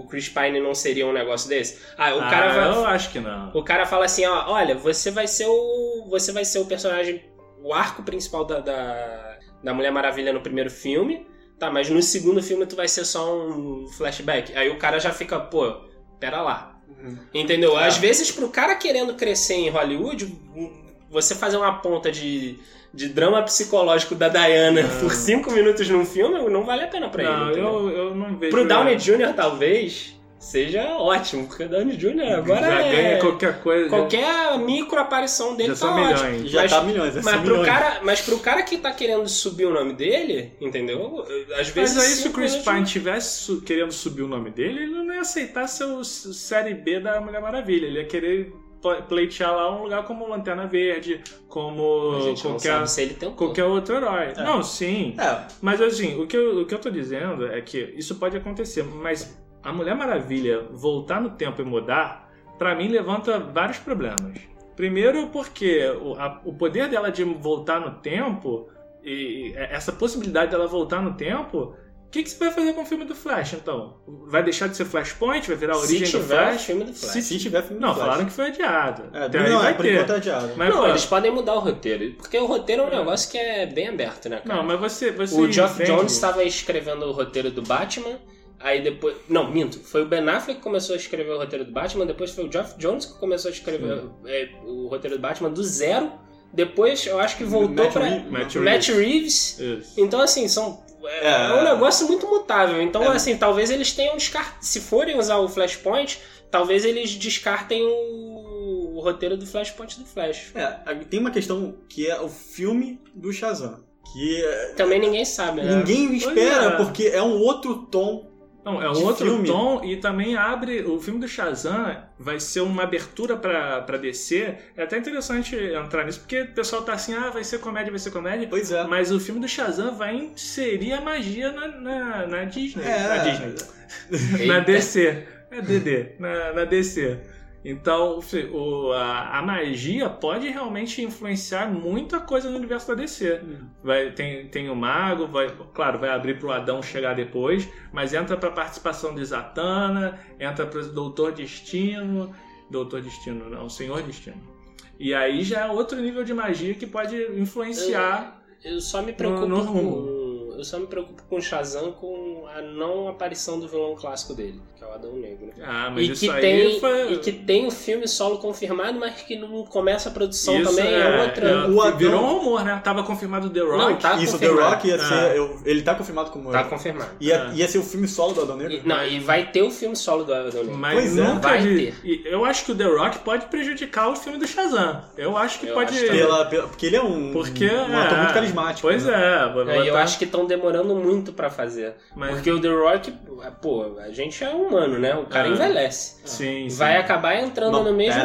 Speaker 2: o Chris Pine não seria um negócio desse? Ah, o
Speaker 3: ah,
Speaker 2: cara vai,
Speaker 3: eu acho que não.
Speaker 2: o cara fala assim, ó, olha, você vai ser o você vai ser o personagem, o arco principal da, da, da Mulher Maravilha no primeiro filme, tá? Mas no segundo filme tu vai ser só um flashback. Aí o cara já fica, pô, pera lá.
Speaker 1: Uhum.
Speaker 2: Entendeu?
Speaker 1: É.
Speaker 2: Às vezes pro cara querendo crescer em Hollywood, você fazer uma ponta de de drama psicológico da Diana
Speaker 3: Não.
Speaker 2: por cinco minutos num filme não vale a pena pra
Speaker 3: não,
Speaker 2: ele. entendeu?
Speaker 3: eu, eu não vejo.
Speaker 2: Pro Downey Jr., talvez, seja ótimo, porque o Downey Jr. agora
Speaker 3: já
Speaker 2: é...
Speaker 3: ganha qualquer coisa.
Speaker 2: Qualquer micro aparição dele
Speaker 3: já
Speaker 2: tá
Speaker 3: são
Speaker 2: ótimo.
Speaker 3: milhões.
Speaker 1: Já
Speaker 2: Mas-
Speaker 1: tá milhões,
Speaker 2: Mas
Speaker 1: 100
Speaker 2: pro,
Speaker 1: milhões.
Speaker 2: cara, mas pro cara que tá querendo subir o nome dele, entendeu? Às vezes.
Speaker 3: Mas aí se o Chris Pine tivesse su- querendo subir o nome dele, ele não ia aceitar ser o série B da Mulher Maravilha. Ele ia querer pleitear lá um lugar como Lanterna Verde, como qualquer,
Speaker 2: tentou.
Speaker 3: qualquer outro herói.
Speaker 1: É.
Speaker 3: Não, sim.
Speaker 1: É,
Speaker 3: Mas assim, o que, eu, o que eu tô dizendo é que isso pode acontecer, mas a Mulher Maravilha voltar no tempo e mudar, pra mim levanta vários problemas. Primeiro porque o, a- o poder dela de voltar no tempo, e essa possibilidade dela voltar no tempo, o que, que você vai fazer com o filme do Flash, então? Vai deixar de ser Flashpoint? Vai virar a
Speaker 2: se
Speaker 3: origem do
Speaker 2: tiver
Speaker 3: Flash?
Speaker 2: filme do Flash.
Speaker 3: Se-
Speaker 1: se tiver filme do
Speaker 3: Não,
Speaker 1: Flash.
Speaker 3: falaram que foi adiado.
Speaker 1: É,
Speaker 3: aí
Speaker 1: não, é,
Speaker 3: vai
Speaker 1: por
Speaker 3: ter.
Speaker 1: enquanto é adiado.
Speaker 3: Mas,
Speaker 2: não,
Speaker 3: pô,
Speaker 2: eles podem mudar o roteiro. Porque o roteiro é um negócio que é bem aberto, né, cara?
Speaker 3: não, mas você, você
Speaker 2: o Geoff Jones estava escrevendo o roteiro do Batman. Aí depois. Não, minto. Foi o Ben Affleck que começou a escrever o roteiro do Batman. Depois foi o Geoff Jones que começou a escrever é, o roteiro do Batman do zero. Depois eu acho que voltou
Speaker 1: Matt
Speaker 2: pra.
Speaker 1: Reeves-
Speaker 3: Matt
Speaker 2: Matt Reeves.
Speaker 3: Isso.
Speaker 2: Então, assim, são. É,
Speaker 1: É.
Speaker 2: um negócio muito mutável. Então,
Speaker 1: É.
Speaker 2: assim, talvez eles tenham descart... Se forem usar o Flashpoint, talvez eles descartem o, o roteiro do Flashpoint do Flash.
Speaker 1: É, tem uma questão que é o filme do Shazam. Que é,
Speaker 2: Também ninguém sabe, né?
Speaker 1: ninguém espera,
Speaker 3: é.
Speaker 1: porque é um outro tom.
Speaker 3: Não, é um outro
Speaker 1: filme.
Speaker 3: tom e também abre. O filme do Shazam vai ser uma abertura pra, pra DC. É até interessante entrar nisso, porque o pessoal tá assim, ah, vai ser comédia, vai ser comédia.
Speaker 1: Pois é.
Speaker 3: Mas o filme do Shazam vai inserir a magia na, na, na Disney.
Speaker 1: É.
Speaker 3: Na Disney. na
Speaker 2: Eita.
Speaker 3: DC. É DD. Na, na DC. Então, o, a, a magia pode realmente influenciar muita coisa no universo da DC. Vai, tem, tem o Mago, vai, claro, vai abrir pro Adão chegar depois, mas entra pra participação de Zatanna, entra pro Doutor Destino. Doutor Destino, não, Senhor Destino. E aí já é outro nível de magia que pode influenciar.
Speaker 2: Eu só me preocupo
Speaker 3: No- no
Speaker 2: com. Eu só me preocupo com o Shazam com a não aparição do vilão clássico dele, que é o Adão Negro.
Speaker 3: Ah, mas
Speaker 2: E
Speaker 3: isso
Speaker 2: que,
Speaker 3: aí
Speaker 2: tem,
Speaker 3: foi.
Speaker 2: e que tem o filme solo confirmado, mas que não começa a produção
Speaker 3: Isso
Speaker 2: também, é, outra.
Speaker 3: é,
Speaker 1: O avião-
Speaker 3: Virou um rumor, né? Tava confirmado The Rock.
Speaker 2: Não, tá
Speaker 1: Isso, The
Speaker 2: confirmado.
Speaker 1: Rock ia
Speaker 3: Ah.
Speaker 1: ser. eu- ele tá confirmado como.
Speaker 2: Tá confirmado.
Speaker 1: ia,
Speaker 3: Ah.
Speaker 1: ia ser o filme solo do Adão Negro?
Speaker 2: E, não, e vai ter o filme solo do Adão Negro.
Speaker 3: Mas
Speaker 1: Pois é.
Speaker 3: nunca
Speaker 2: Vai
Speaker 3: vi-
Speaker 2: ter.
Speaker 3: Eu acho que o The Rock pode prejudicar o filme do Shazam. Eu acho que
Speaker 2: Eu
Speaker 3: pode.
Speaker 2: acho.
Speaker 1: Pela, pela- porque ele é um,
Speaker 3: Porque
Speaker 1: um ator
Speaker 3: é,
Speaker 1: muito carismático.
Speaker 3: Pois
Speaker 1: né?
Speaker 3: é. vai
Speaker 2: É, eu acho que estão demorando muito pra fazer.
Speaker 3: Mas-
Speaker 2: Porque o The Rock, pô, a gente é humano, né? O cara
Speaker 3: Ah.
Speaker 2: envelhece.
Speaker 3: Sim, sim.
Speaker 2: Vai acabar entrando
Speaker 1: Não,
Speaker 2: no mesmo.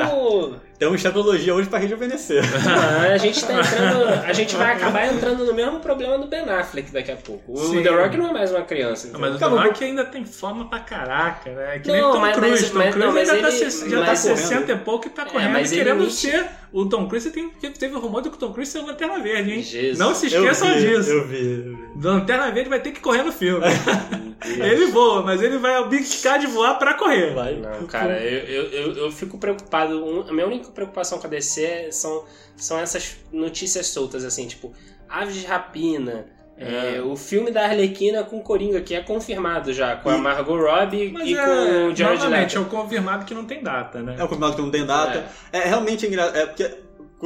Speaker 1: Temos tecnologia hoje pra rejuvenescer.
Speaker 2: Ah, a gente tá entrando. A gente vai acabar entrando no mesmo problema do Ben Affleck daqui a pouco. O
Speaker 3: Sim.
Speaker 2: The Rock não é mais uma criança. Entendeu?
Speaker 3: Mas o The. Rock ainda tem forma pra caraca, né? Que nem
Speaker 2: Não,
Speaker 3: Tom
Speaker 2: mas-
Speaker 3: Cruise.
Speaker 2: mas-
Speaker 3: Tom
Speaker 2: mas-
Speaker 3: Cruise
Speaker 2: não,
Speaker 3: ainda tá,
Speaker 2: ele-
Speaker 3: se- já tá
Speaker 2: mas-
Speaker 3: 60 e pouco e tá correndo
Speaker 2: mas ele
Speaker 3: querendo
Speaker 2: imite-
Speaker 3: ser. O Tom Cruise tem, teve o rumor de que o Tom Cruise ser o Lanterna Verde, hein?
Speaker 2: Jesus.
Speaker 3: Não se
Speaker 1: Eu
Speaker 3: esqueçam
Speaker 1: vi,
Speaker 3: disso.
Speaker 1: Eu vi, eu vi.
Speaker 3: Lanterna Verde vai ter que correr no filme. ele voa, mas ele vai abdicar de voar pra correr.
Speaker 1: Vai.
Speaker 2: Não, cara, eu, eu, eu, eu fico preocupado. Um- A minha única preocupação com a DC são, são essas notícias soltas, assim, tipo, Aves de Rapina. é, o filme da Arlequina com Coringa, que é confirmado já, com a
Speaker 1: E-
Speaker 2: Margot Robbie
Speaker 3: Mas
Speaker 2: e
Speaker 3: é,
Speaker 2: com o Jared
Speaker 3: novamente,
Speaker 2: Leto.
Speaker 3: é o confirmado que não tem data, né?
Speaker 1: É o confirmado que não tem data. É, realmente engraçado. É porque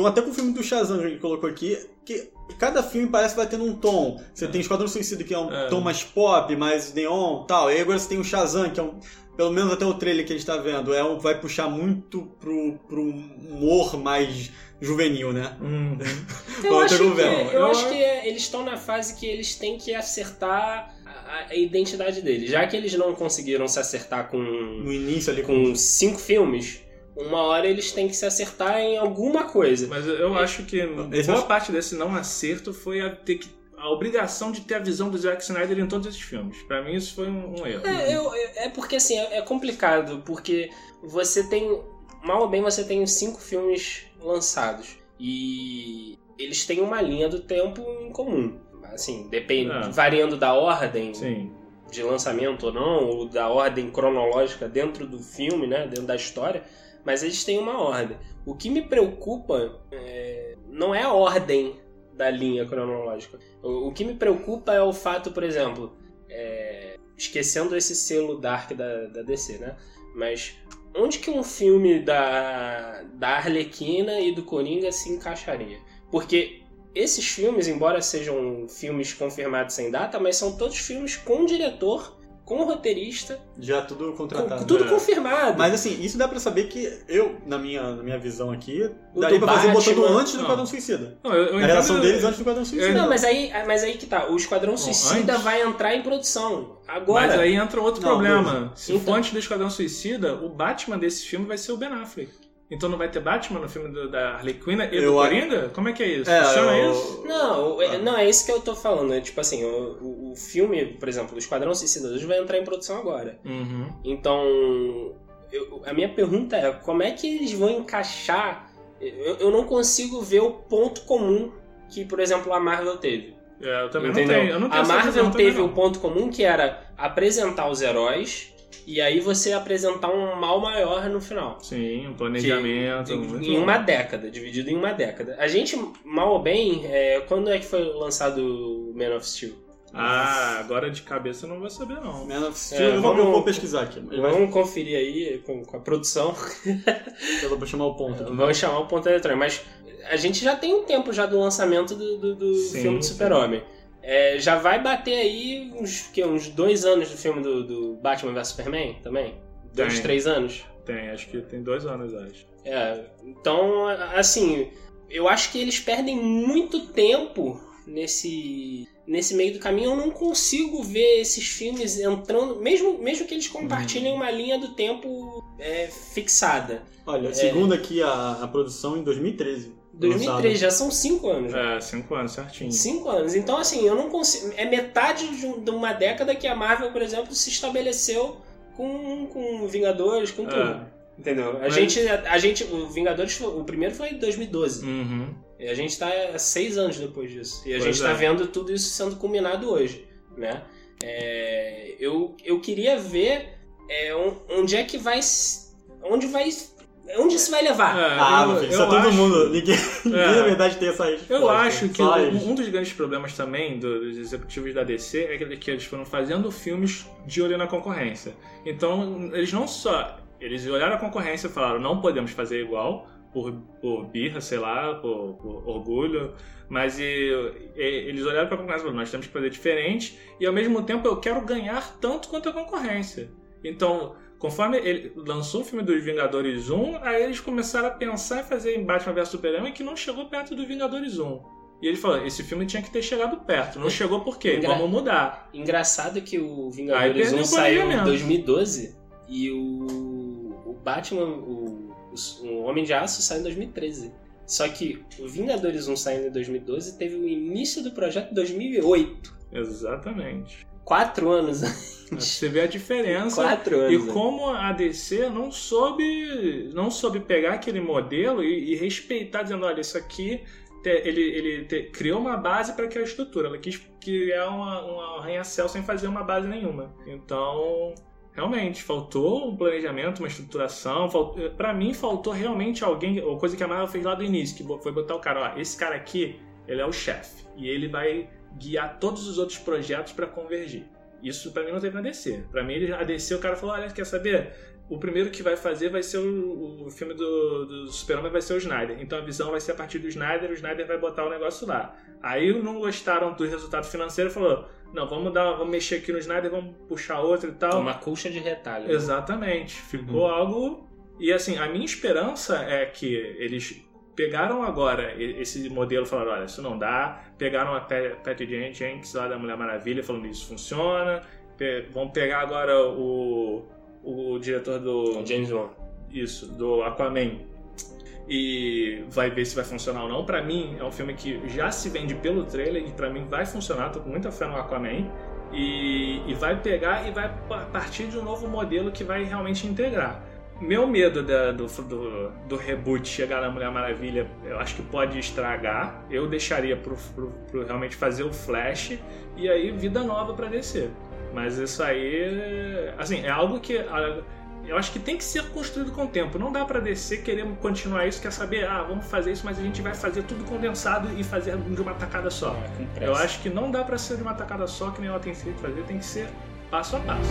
Speaker 1: até com o filme do Shazam que ele colocou aqui, que cada filme parece que vai tendo um tom. Você tem Esquadrão Suicida, que é um
Speaker 3: É.
Speaker 1: tom mais pop, mais neon tal. E aí agora você tem o Shazam, que é um. Pelo menos até o trailer que a gente tá vendo, é um, vai puxar muito pro, pro humor mais juvenil, né?
Speaker 3: Uhum.
Speaker 2: Eu acho, que, eu
Speaker 3: Eu-
Speaker 2: acho que eles estão na fase que eles têm que acertar a, a identidade deles. Já que eles não conseguiram se acertar com,
Speaker 1: No início ali com.
Speaker 2: com cinco filmes, uma hora eles têm que se acertar em alguma coisa.
Speaker 3: Mas eu acho que boa parte desse não acerto foi a ter que a obrigação de ter a visão do Zack Snyder em todos esses filmes. Pra mim isso foi um, um erro.
Speaker 2: É, eu- eu- é porque assim, é, é complicado, porque você tem. Mal ou bem você tem cinco filmes lançados. E eles têm uma linha do tempo em comum. Assim, depende,
Speaker 3: É.
Speaker 2: variando da ordem
Speaker 3: Sim.
Speaker 2: de lançamento ou não, ou da ordem cronológica dentro do filme, né? Dentro da história, mas eles têm uma ordem. O que me preocupa é, não é a ordem da linha cronológica. O, o que me preocupa é o fato, por exemplo, é, esquecendo esse selo dark da, da DC, né? Mas onde que um filme da, da Arlequina e do Coringa se encaixaria? Porque esses filmes, embora sejam filmes confirmados sem data, mas são todos filmes com diretor, com roteirista,
Speaker 1: Já tudo
Speaker 2: com,
Speaker 1: contratado.
Speaker 2: tudo
Speaker 3: é.
Speaker 2: confirmado.
Speaker 1: Mas assim, isso dá pra saber que eu, na minha, na minha visão aqui,
Speaker 2: O
Speaker 1: daria pra fazer
Speaker 2: Batman,
Speaker 1: botando antes do. Quadrão Suicida.
Speaker 3: Não, eu, eu
Speaker 1: A relação deles antes do Quadrão Suicida.
Speaker 2: Não, mas aí, mas aí que tá. O Esquadrão Suicida
Speaker 3: antes?
Speaker 2: vai entrar em produção. Agora.
Speaker 3: Mas aí entra outro
Speaker 1: Não,
Speaker 3: problema. Se
Speaker 2: Então-
Speaker 3: for antes do Esquadrão Suicida, o Batman desse filme vai ser o Ben Affleck. Então não vai ter Batman no filme do- da Harley Quinn e do
Speaker 1: Eu-
Speaker 3: Coringa? Como é que é isso?
Speaker 1: É,
Speaker 3: Funciona
Speaker 1: eu-
Speaker 3: isso?
Speaker 2: Não,
Speaker 1: Ah.
Speaker 2: é- não, é isso que eu tô falando. É tipo assim, o, o- filme, por exemplo, o Esquadrão Suicida 2 vai entrar em produção agora.
Speaker 3: Uhum.
Speaker 2: Então, eu- a minha pergunta é, como é que eles vão encaixar? Eu, eu não consigo ver o ponto comum que, por exemplo, a Marvel teve.
Speaker 3: É, eu também
Speaker 2: Entendeu?
Speaker 3: não tenho. Eu não tenho
Speaker 2: a Marvel teve o ponto comum que era apresentar os heróis e aí você apresentar um mal maior no final.
Speaker 3: Sim, um planejamento.
Speaker 2: Que-
Speaker 3: muito
Speaker 2: em
Speaker 3: bom.
Speaker 2: uma década, dividido em uma década. A gente, mal ou bem, é, quando é que foi lançado o Man of Steel?
Speaker 3: Ah, agora de cabeça eu não vou saber, não.
Speaker 1: Man of Steel,
Speaker 2: É,
Speaker 1: eu, vou, eu
Speaker 2: vamos-
Speaker 1: vou pesquisar aqui. Mas vai-
Speaker 2: Vamos conferir aí com, com a produção.
Speaker 1: eu vou chamar o ponto. aqui.
Speaker 2: Vamos chamar o ponto eletrônico. Mas a gente já tem um tempo já do lançamento do, do- do
Speaker 3: Sim,
Speaker 2: filme do
Speaker 3: sim.
Speaker 2: Super-Homem. É, já vai bater aí uns, que, uns dois anos do filme do, do Batman vs Superman também? Dois,
Speaker 3: Tem.
Speaker 2: três anos?
Speaker 3: Tem, acho que tem dois anos, acho.
Speaker 2: É, então, assim, eu acho que eles perdem muito tempo nesse, nesse meio do caminho. Eu não consigo ver esses filmes entrando, mesmo, mesmo que eles compartilhem
Speaker 3: Hum.
Speaker 2: uma linha do tempo é, fixada.
Speaker 1: Olha,
Speaker 2: É.
Speaker 1: segundo aqui a, a produção em 2013.
Speaker 2: 2003, já são cinco anos.
Speaker 3: É, cinco anos, certinho.
Speaker 2: Cinco anos. Então, assim, eu não consigo. É metade de um- de uma década que a Marvel, por exemplo, se estabeleceu com, com Vingadores, com tudo.
Speaker 3: É.
Speaker 2: Entendeu? A
Speaker 3: Mas-
Speaker 2: gente. A gente. O Vingadores, o primeiro foi em 2012.
Speaker 3: Uhum.
Speaker 2: E a gente tá há seis anos depois disso. E a
Speaker 3: Pois
Speaker 2: gente tá
Speaker 3: é.
Speaker 2: vendo tudo isso sendo culminado hoje, né? É, eu, eu queria ver é, on- onde é que vai... Onde vai... Onde isso vai levar?
Speaker 3: É,
Speaker 1: Ah,
Speaker 3: eu-
Speaker 1: meu filho,
Speaker 3: eu
Speaker 1: isso é todo
Speaker 3: acho-
Speaker 1: mundo. Ninguém, ninguém,
Speaker 3: É.
Speaker 1: na verdade, tem essa resposta.
Speaker 3: Eu acho que um, um dos grandes problemas também do- dos executivos da DC é que, que eles foram fazendo filmes de olho na concorrência. Então, eles não só. Eles olharam a concorrência e falaram: não podemos fazer igual, por, por birra, sei lá, por, por orgulho. Mas e, e- eles olharam para a concorrência e falaram: nós temos que fazer diferente e ao mesmo tempo eu quero ganhar tanto quanto a concorrência. Então. Conforme ele lançou o filme dos Vingadores 1, aí eles começaram a pensar em fazer em Batman vs Superman que não chegou perto do Vingadores 1. E ele falou, esse filme tinha que ter chegado perto. Não chegou por quê?
Speaker 2: Engra-
Speaker 3: Vamos mudar.
Speaker 2: Engraçado que o Vingadores
Speaker 3: perdeu
Speaker 2: 1
Speaker 3: o
Speaker 2: saiu em
Speaker 3: planejamento.
Speaker 2: 2012 e o, o Batman, o, o, o Homem de Aço saiu em 2013. Só que o Vingadores 1 saindo em 2012 teve o início do projeto em 2008.
Speaker 3: Exatamente.
Speaker 2: Quatro anos
Speaker 3: Você vê a diferença.
Speaker 2: Quatro anos.
Speaker 3: E como a DC não soube, não soube pegar aquele modelo e, e respeitar, dizendo, olha, isso aqui ele, ele te- criou uma base para aquela estrutura. Ela quis criar uma, um arranha-céu sem fazer uma base nenhuma. Então, realmente, faltou um planejamento, uma estruturação. Para mim, faltou realmente alguém, ou coisa que a Marvel fez lá do início, que foi botar o cara, ó, esse cara aqui, ele é o chefe. E ele vai guiar todos os outros projetos para convergir. Isso pra mim não teve na DC. Pra mim, a DC, o cara falou: olha, quer saber? o primeiro que vai fazer vai ser o, o filme do, do Super-Homem vai ser o Snyder. Então a visão vai ser a partir do Snyder, o Snyder vai botar o negócio lá. Aí não gostaram do resultado financeiro e falou: não, vamos dar, vamos mexer aqui no Snyder, vamos puxar outro e tal.
Speaker 2: Uma colcha de retalho. né?
Speaker 3: Exatamente. Ficou algo. E assim, a minha esperança é que eles pegaram agora esse modelo e falaram: olha, isso não dá. Pegaram a Patty Jen- Jenkins lá da Mulher Maravilha falando: isso funciona. Pe- vão pegar agora o, o diretor do.
Speaker 2: O James Wan.
Speaker 3: Isso, do Aquaman. E vai ver se vai funcionar ou não. Pra mim, é um filme que já se vende pelo trailer e pra mim vai funcionar. Tô com muita fé no Aquaman. E, e vai pegar e vai pa- partir de um novo modelo que vai realmente integrar. Meu medo da- do, do, do reboot chegar na Mulher Maravilha, eu acho que pode estragar. Eu deixaria pro, pro, pro realmente fazer o Flash e aí vida nova pra descer. Mas isso aí, assim, é algo que eu acho que tem que ser construído com o tempo. Não dá pra descer querendo continuar isso, quer saber, ah, vamos fazer isso, mas a gente vai fazer tudo condensado e fazer de uma tacada só.
Speaker 2: É.
Speaker 3: Eu acho que não dá pra ser de uma tacada só, que nem ela tem feito fazer, tem que ser passo a passo.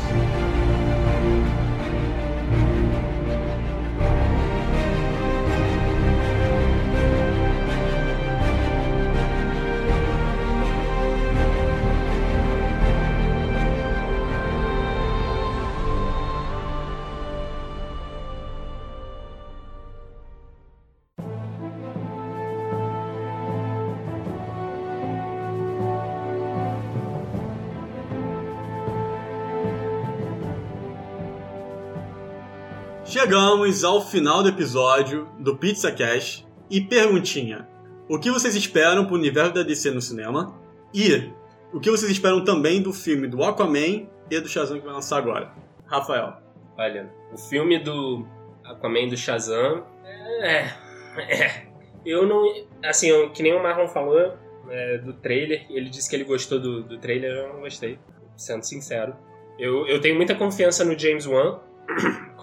Speaker 1: Chegamos ao final do episódio do Pizza Cash e perguntinha: o que vocês esperam pro universo da DC no cinema? E o que vocês esperam também do filme do Aquaman e do Shazam que vai lançar agora? Rafael.
Speaker 2: Olha, o filme do Aquaman do Shazam. É. É. Eu não. Assim, eu- que nem o Marlon falou é, do trailer, ele disse que ele gostou do, do trailer, eu não gostei, sendo sincero. Eu, eu tenho muita confiança no James Wan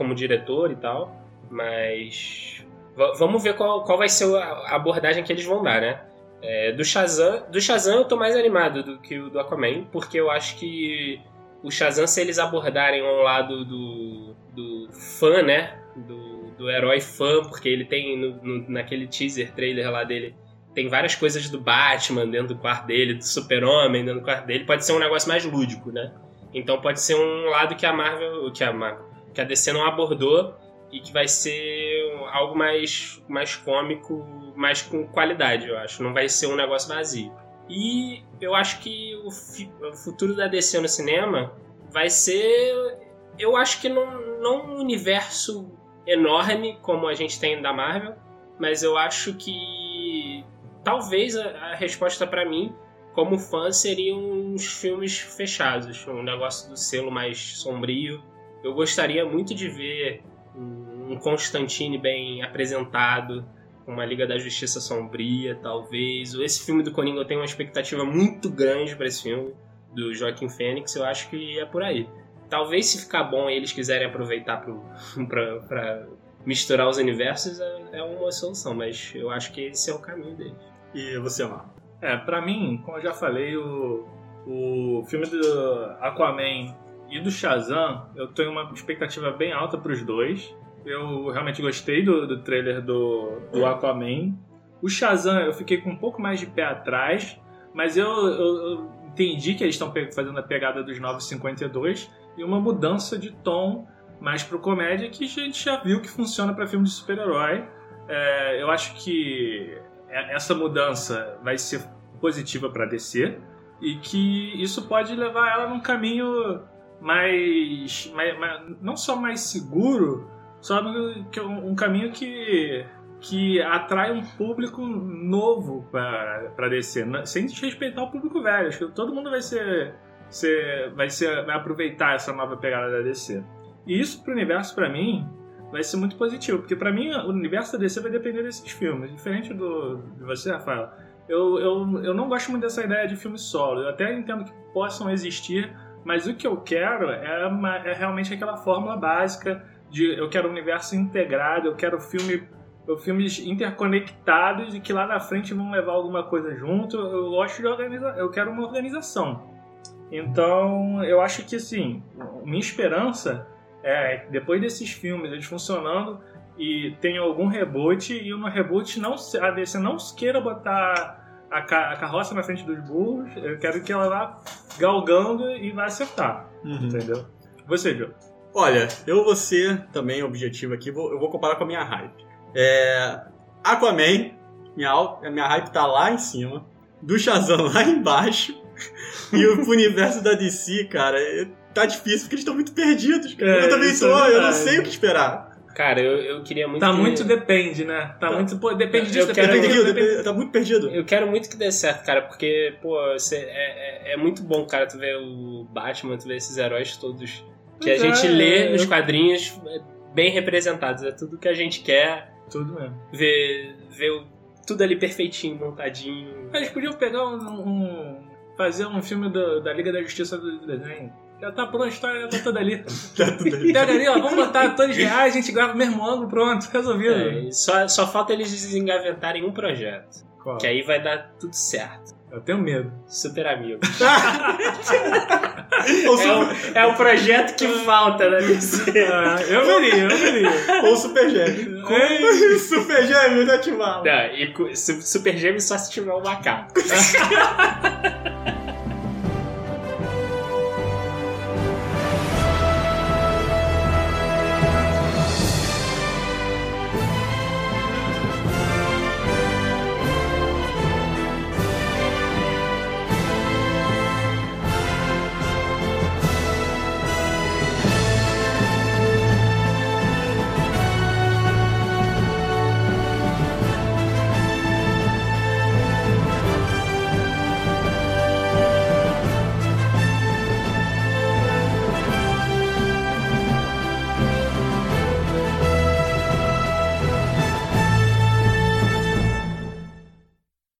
Speaker 2: como diretor e tal, mas. va- Vamos ver qual, qual vai ser a a abordagem que eles vão dar, né? É, do Shazam, do Shazam eu tô mais animado do que o do Aquaman, porque eu acho que o Shazam, se eles abordarem um lado do, do fã, né? Do, do herói fã, porque ele tem no- no- naquele teaser trailer lá dele, tem várias coisas do Batman dentro do quarto dele, do Super-Homem dentro do quarto dele. Pode ser um negócio mais lúdico, né? Então pode ser um lado que a Marvel, que a Marvel, que a DC não abordou e que vai ser algo mais, mais cômico, mais com qualidade, eu acho. Não vai ser um negócio vazio. E eu acho que o, o futuro da DC no cinema vai ser. Eu acho que não, não um universo enorme como a gente tem da Marvel, mas eu acho que talvez a, a resposta pra mim, como fã, seriam uns filmes fechados, um negócio do selo mais sombrio. Eu gostaria muito de ver um Constantine bem apresentado, uma Liga da Justiça sombria, talvez. Esse filme do Coringa eu tenho uma expectativa muito grande para esse filme, do Joaquim Fênix, eu acho que é por aí. Talvez se ficar bom e eles quiserem aproveitar pra misturar os universos, é, é uma solução, mas eu acho que esse é o caminho deles.
Speaker 1: E você, Marco?
Speaker 3: É, pra mim, como eu já falei, o, o filme do Aquaman e do Shazam, eu tenho uma expectativa bem alta pros dois. Eu realmente gostei do, do trailer do, do Aquaman. O Shazam eu fiquei com um pouco mais de pé atrás, mas eu, eu- eu entendi que eles estão fazendo a pegada dos 952 e uma mudança de tom mais pro comédia que a gente já viu que funciona para filme de super-herói. É, eu acho que é- essa mudança vai ser positiva para DC e que isso pode levar ela num caminho mais, mais- mais- não só mais seguro, só que um, um caminho que que atrai um público novo para DC, né? sem desrespeitar o público velho. Acho que todo mundo vai ser, ser vai ser vai aproveitar essa nova pegada da DC. E isso pro universo para mim vai ser muito positivo, porque pra mim o universo da DC vai depender desses filmes, diferente do de você, Rafael. Eu, eu, eu não gosto muito dessa ideia de filme solo. Eu até entendo que possam existir, mas o que eu quero é, uma- é realmente aquela fórmula básica de eu quero um universo integrado, eu quero filme, filmes interconectados e que lá na frente vão levar alguma coisa junto. Eu gosto de organizar, eu quero uma organização. Então, eu acho que assim, minha esperança é depois desses filmes, eles funcionando e tem algum reboot e no reboot não, a DC não queira botar a, ca- a carroça na frente dos burros, eu quero que ela vá galgando e vá acertar,
Speaker 1: Uhum.
Speaker 3: entendeu? Você, Joe.
Speaker 1: Olha, eu vou ser também objetivo aqui, vou- eu vou comparar com a minha hype. É, Aquaman, minha, minha hype tá lá em cima, do Shazam lá embaixo, e o universo da DC, cara, é- tá difícil porque eles estão muito perdidos, cara.
Speaker 3: É,
Speaker 1: eu também
Speaker 3: isso é
Speaker 1: tô, eu não sei o que esperar.
Speaker 2: Cara, eu, eu queria muito.
Speaker 3: Tá
Speaker 2: que-
Speaker 3: muito depende, né? Tá,
Speaker 1: Tá.
Speaker 3: muito. Pô, depende
Speaker 2: Eu
Speaker 3: disso,
Speaker 2: quero-
Speaker 3: depende
Speaker 1: Perdido,
Speaker 3: depende-
Speaker 1: tá muito perdido.
Speaker 2: Eu quero muito que dê certo, cara, porque, pô, você, é, é, é muito bom, cara, tu ver o Batman, tu ver esses heróis todos que
Speaker 3: Pois
Speaker 2: a gente
Speaker 3: é,
Speaker 2: lê nos
Speaker 3: eu-
Speaker 2: quadrinhos é, bem representados. É tudo que a gente quer
Speaker 3: Tudo mesmo.
Speaker 2: ver, ver tudo ali perfeitinho, montadinho.
Speaker 3: Eles podiam pegar um. um- fazer um filme do- da Liga da Justiça do desenho. Já tá pronto, a história já tá toda ali.
Speaker 1: Tá tudo aí.
Speaker 3: Pega ali, ó, vamos botar atores reais, a gente grava o mesmo ângulo, pronto, resolvido.
Speaker 2: É, só, só falta eles desengavetarem um projeto.
Speaker 3: Qual?
Speaker 2: Que aí vai dar tudo certo.
Speaker 3: Eu tenho medo.
Speaker 2: Super amigo. É o, é o projeto que falta na DC.
Speaker 3: Ah, eu veria, eu veria.
Speaker 1: ou super gêmeo.
Speaker 3: Ei.
Speaker 1: super gêmeo ativado.
Speaker 2: Não, e Super Gêmeos só se tiver um macaco.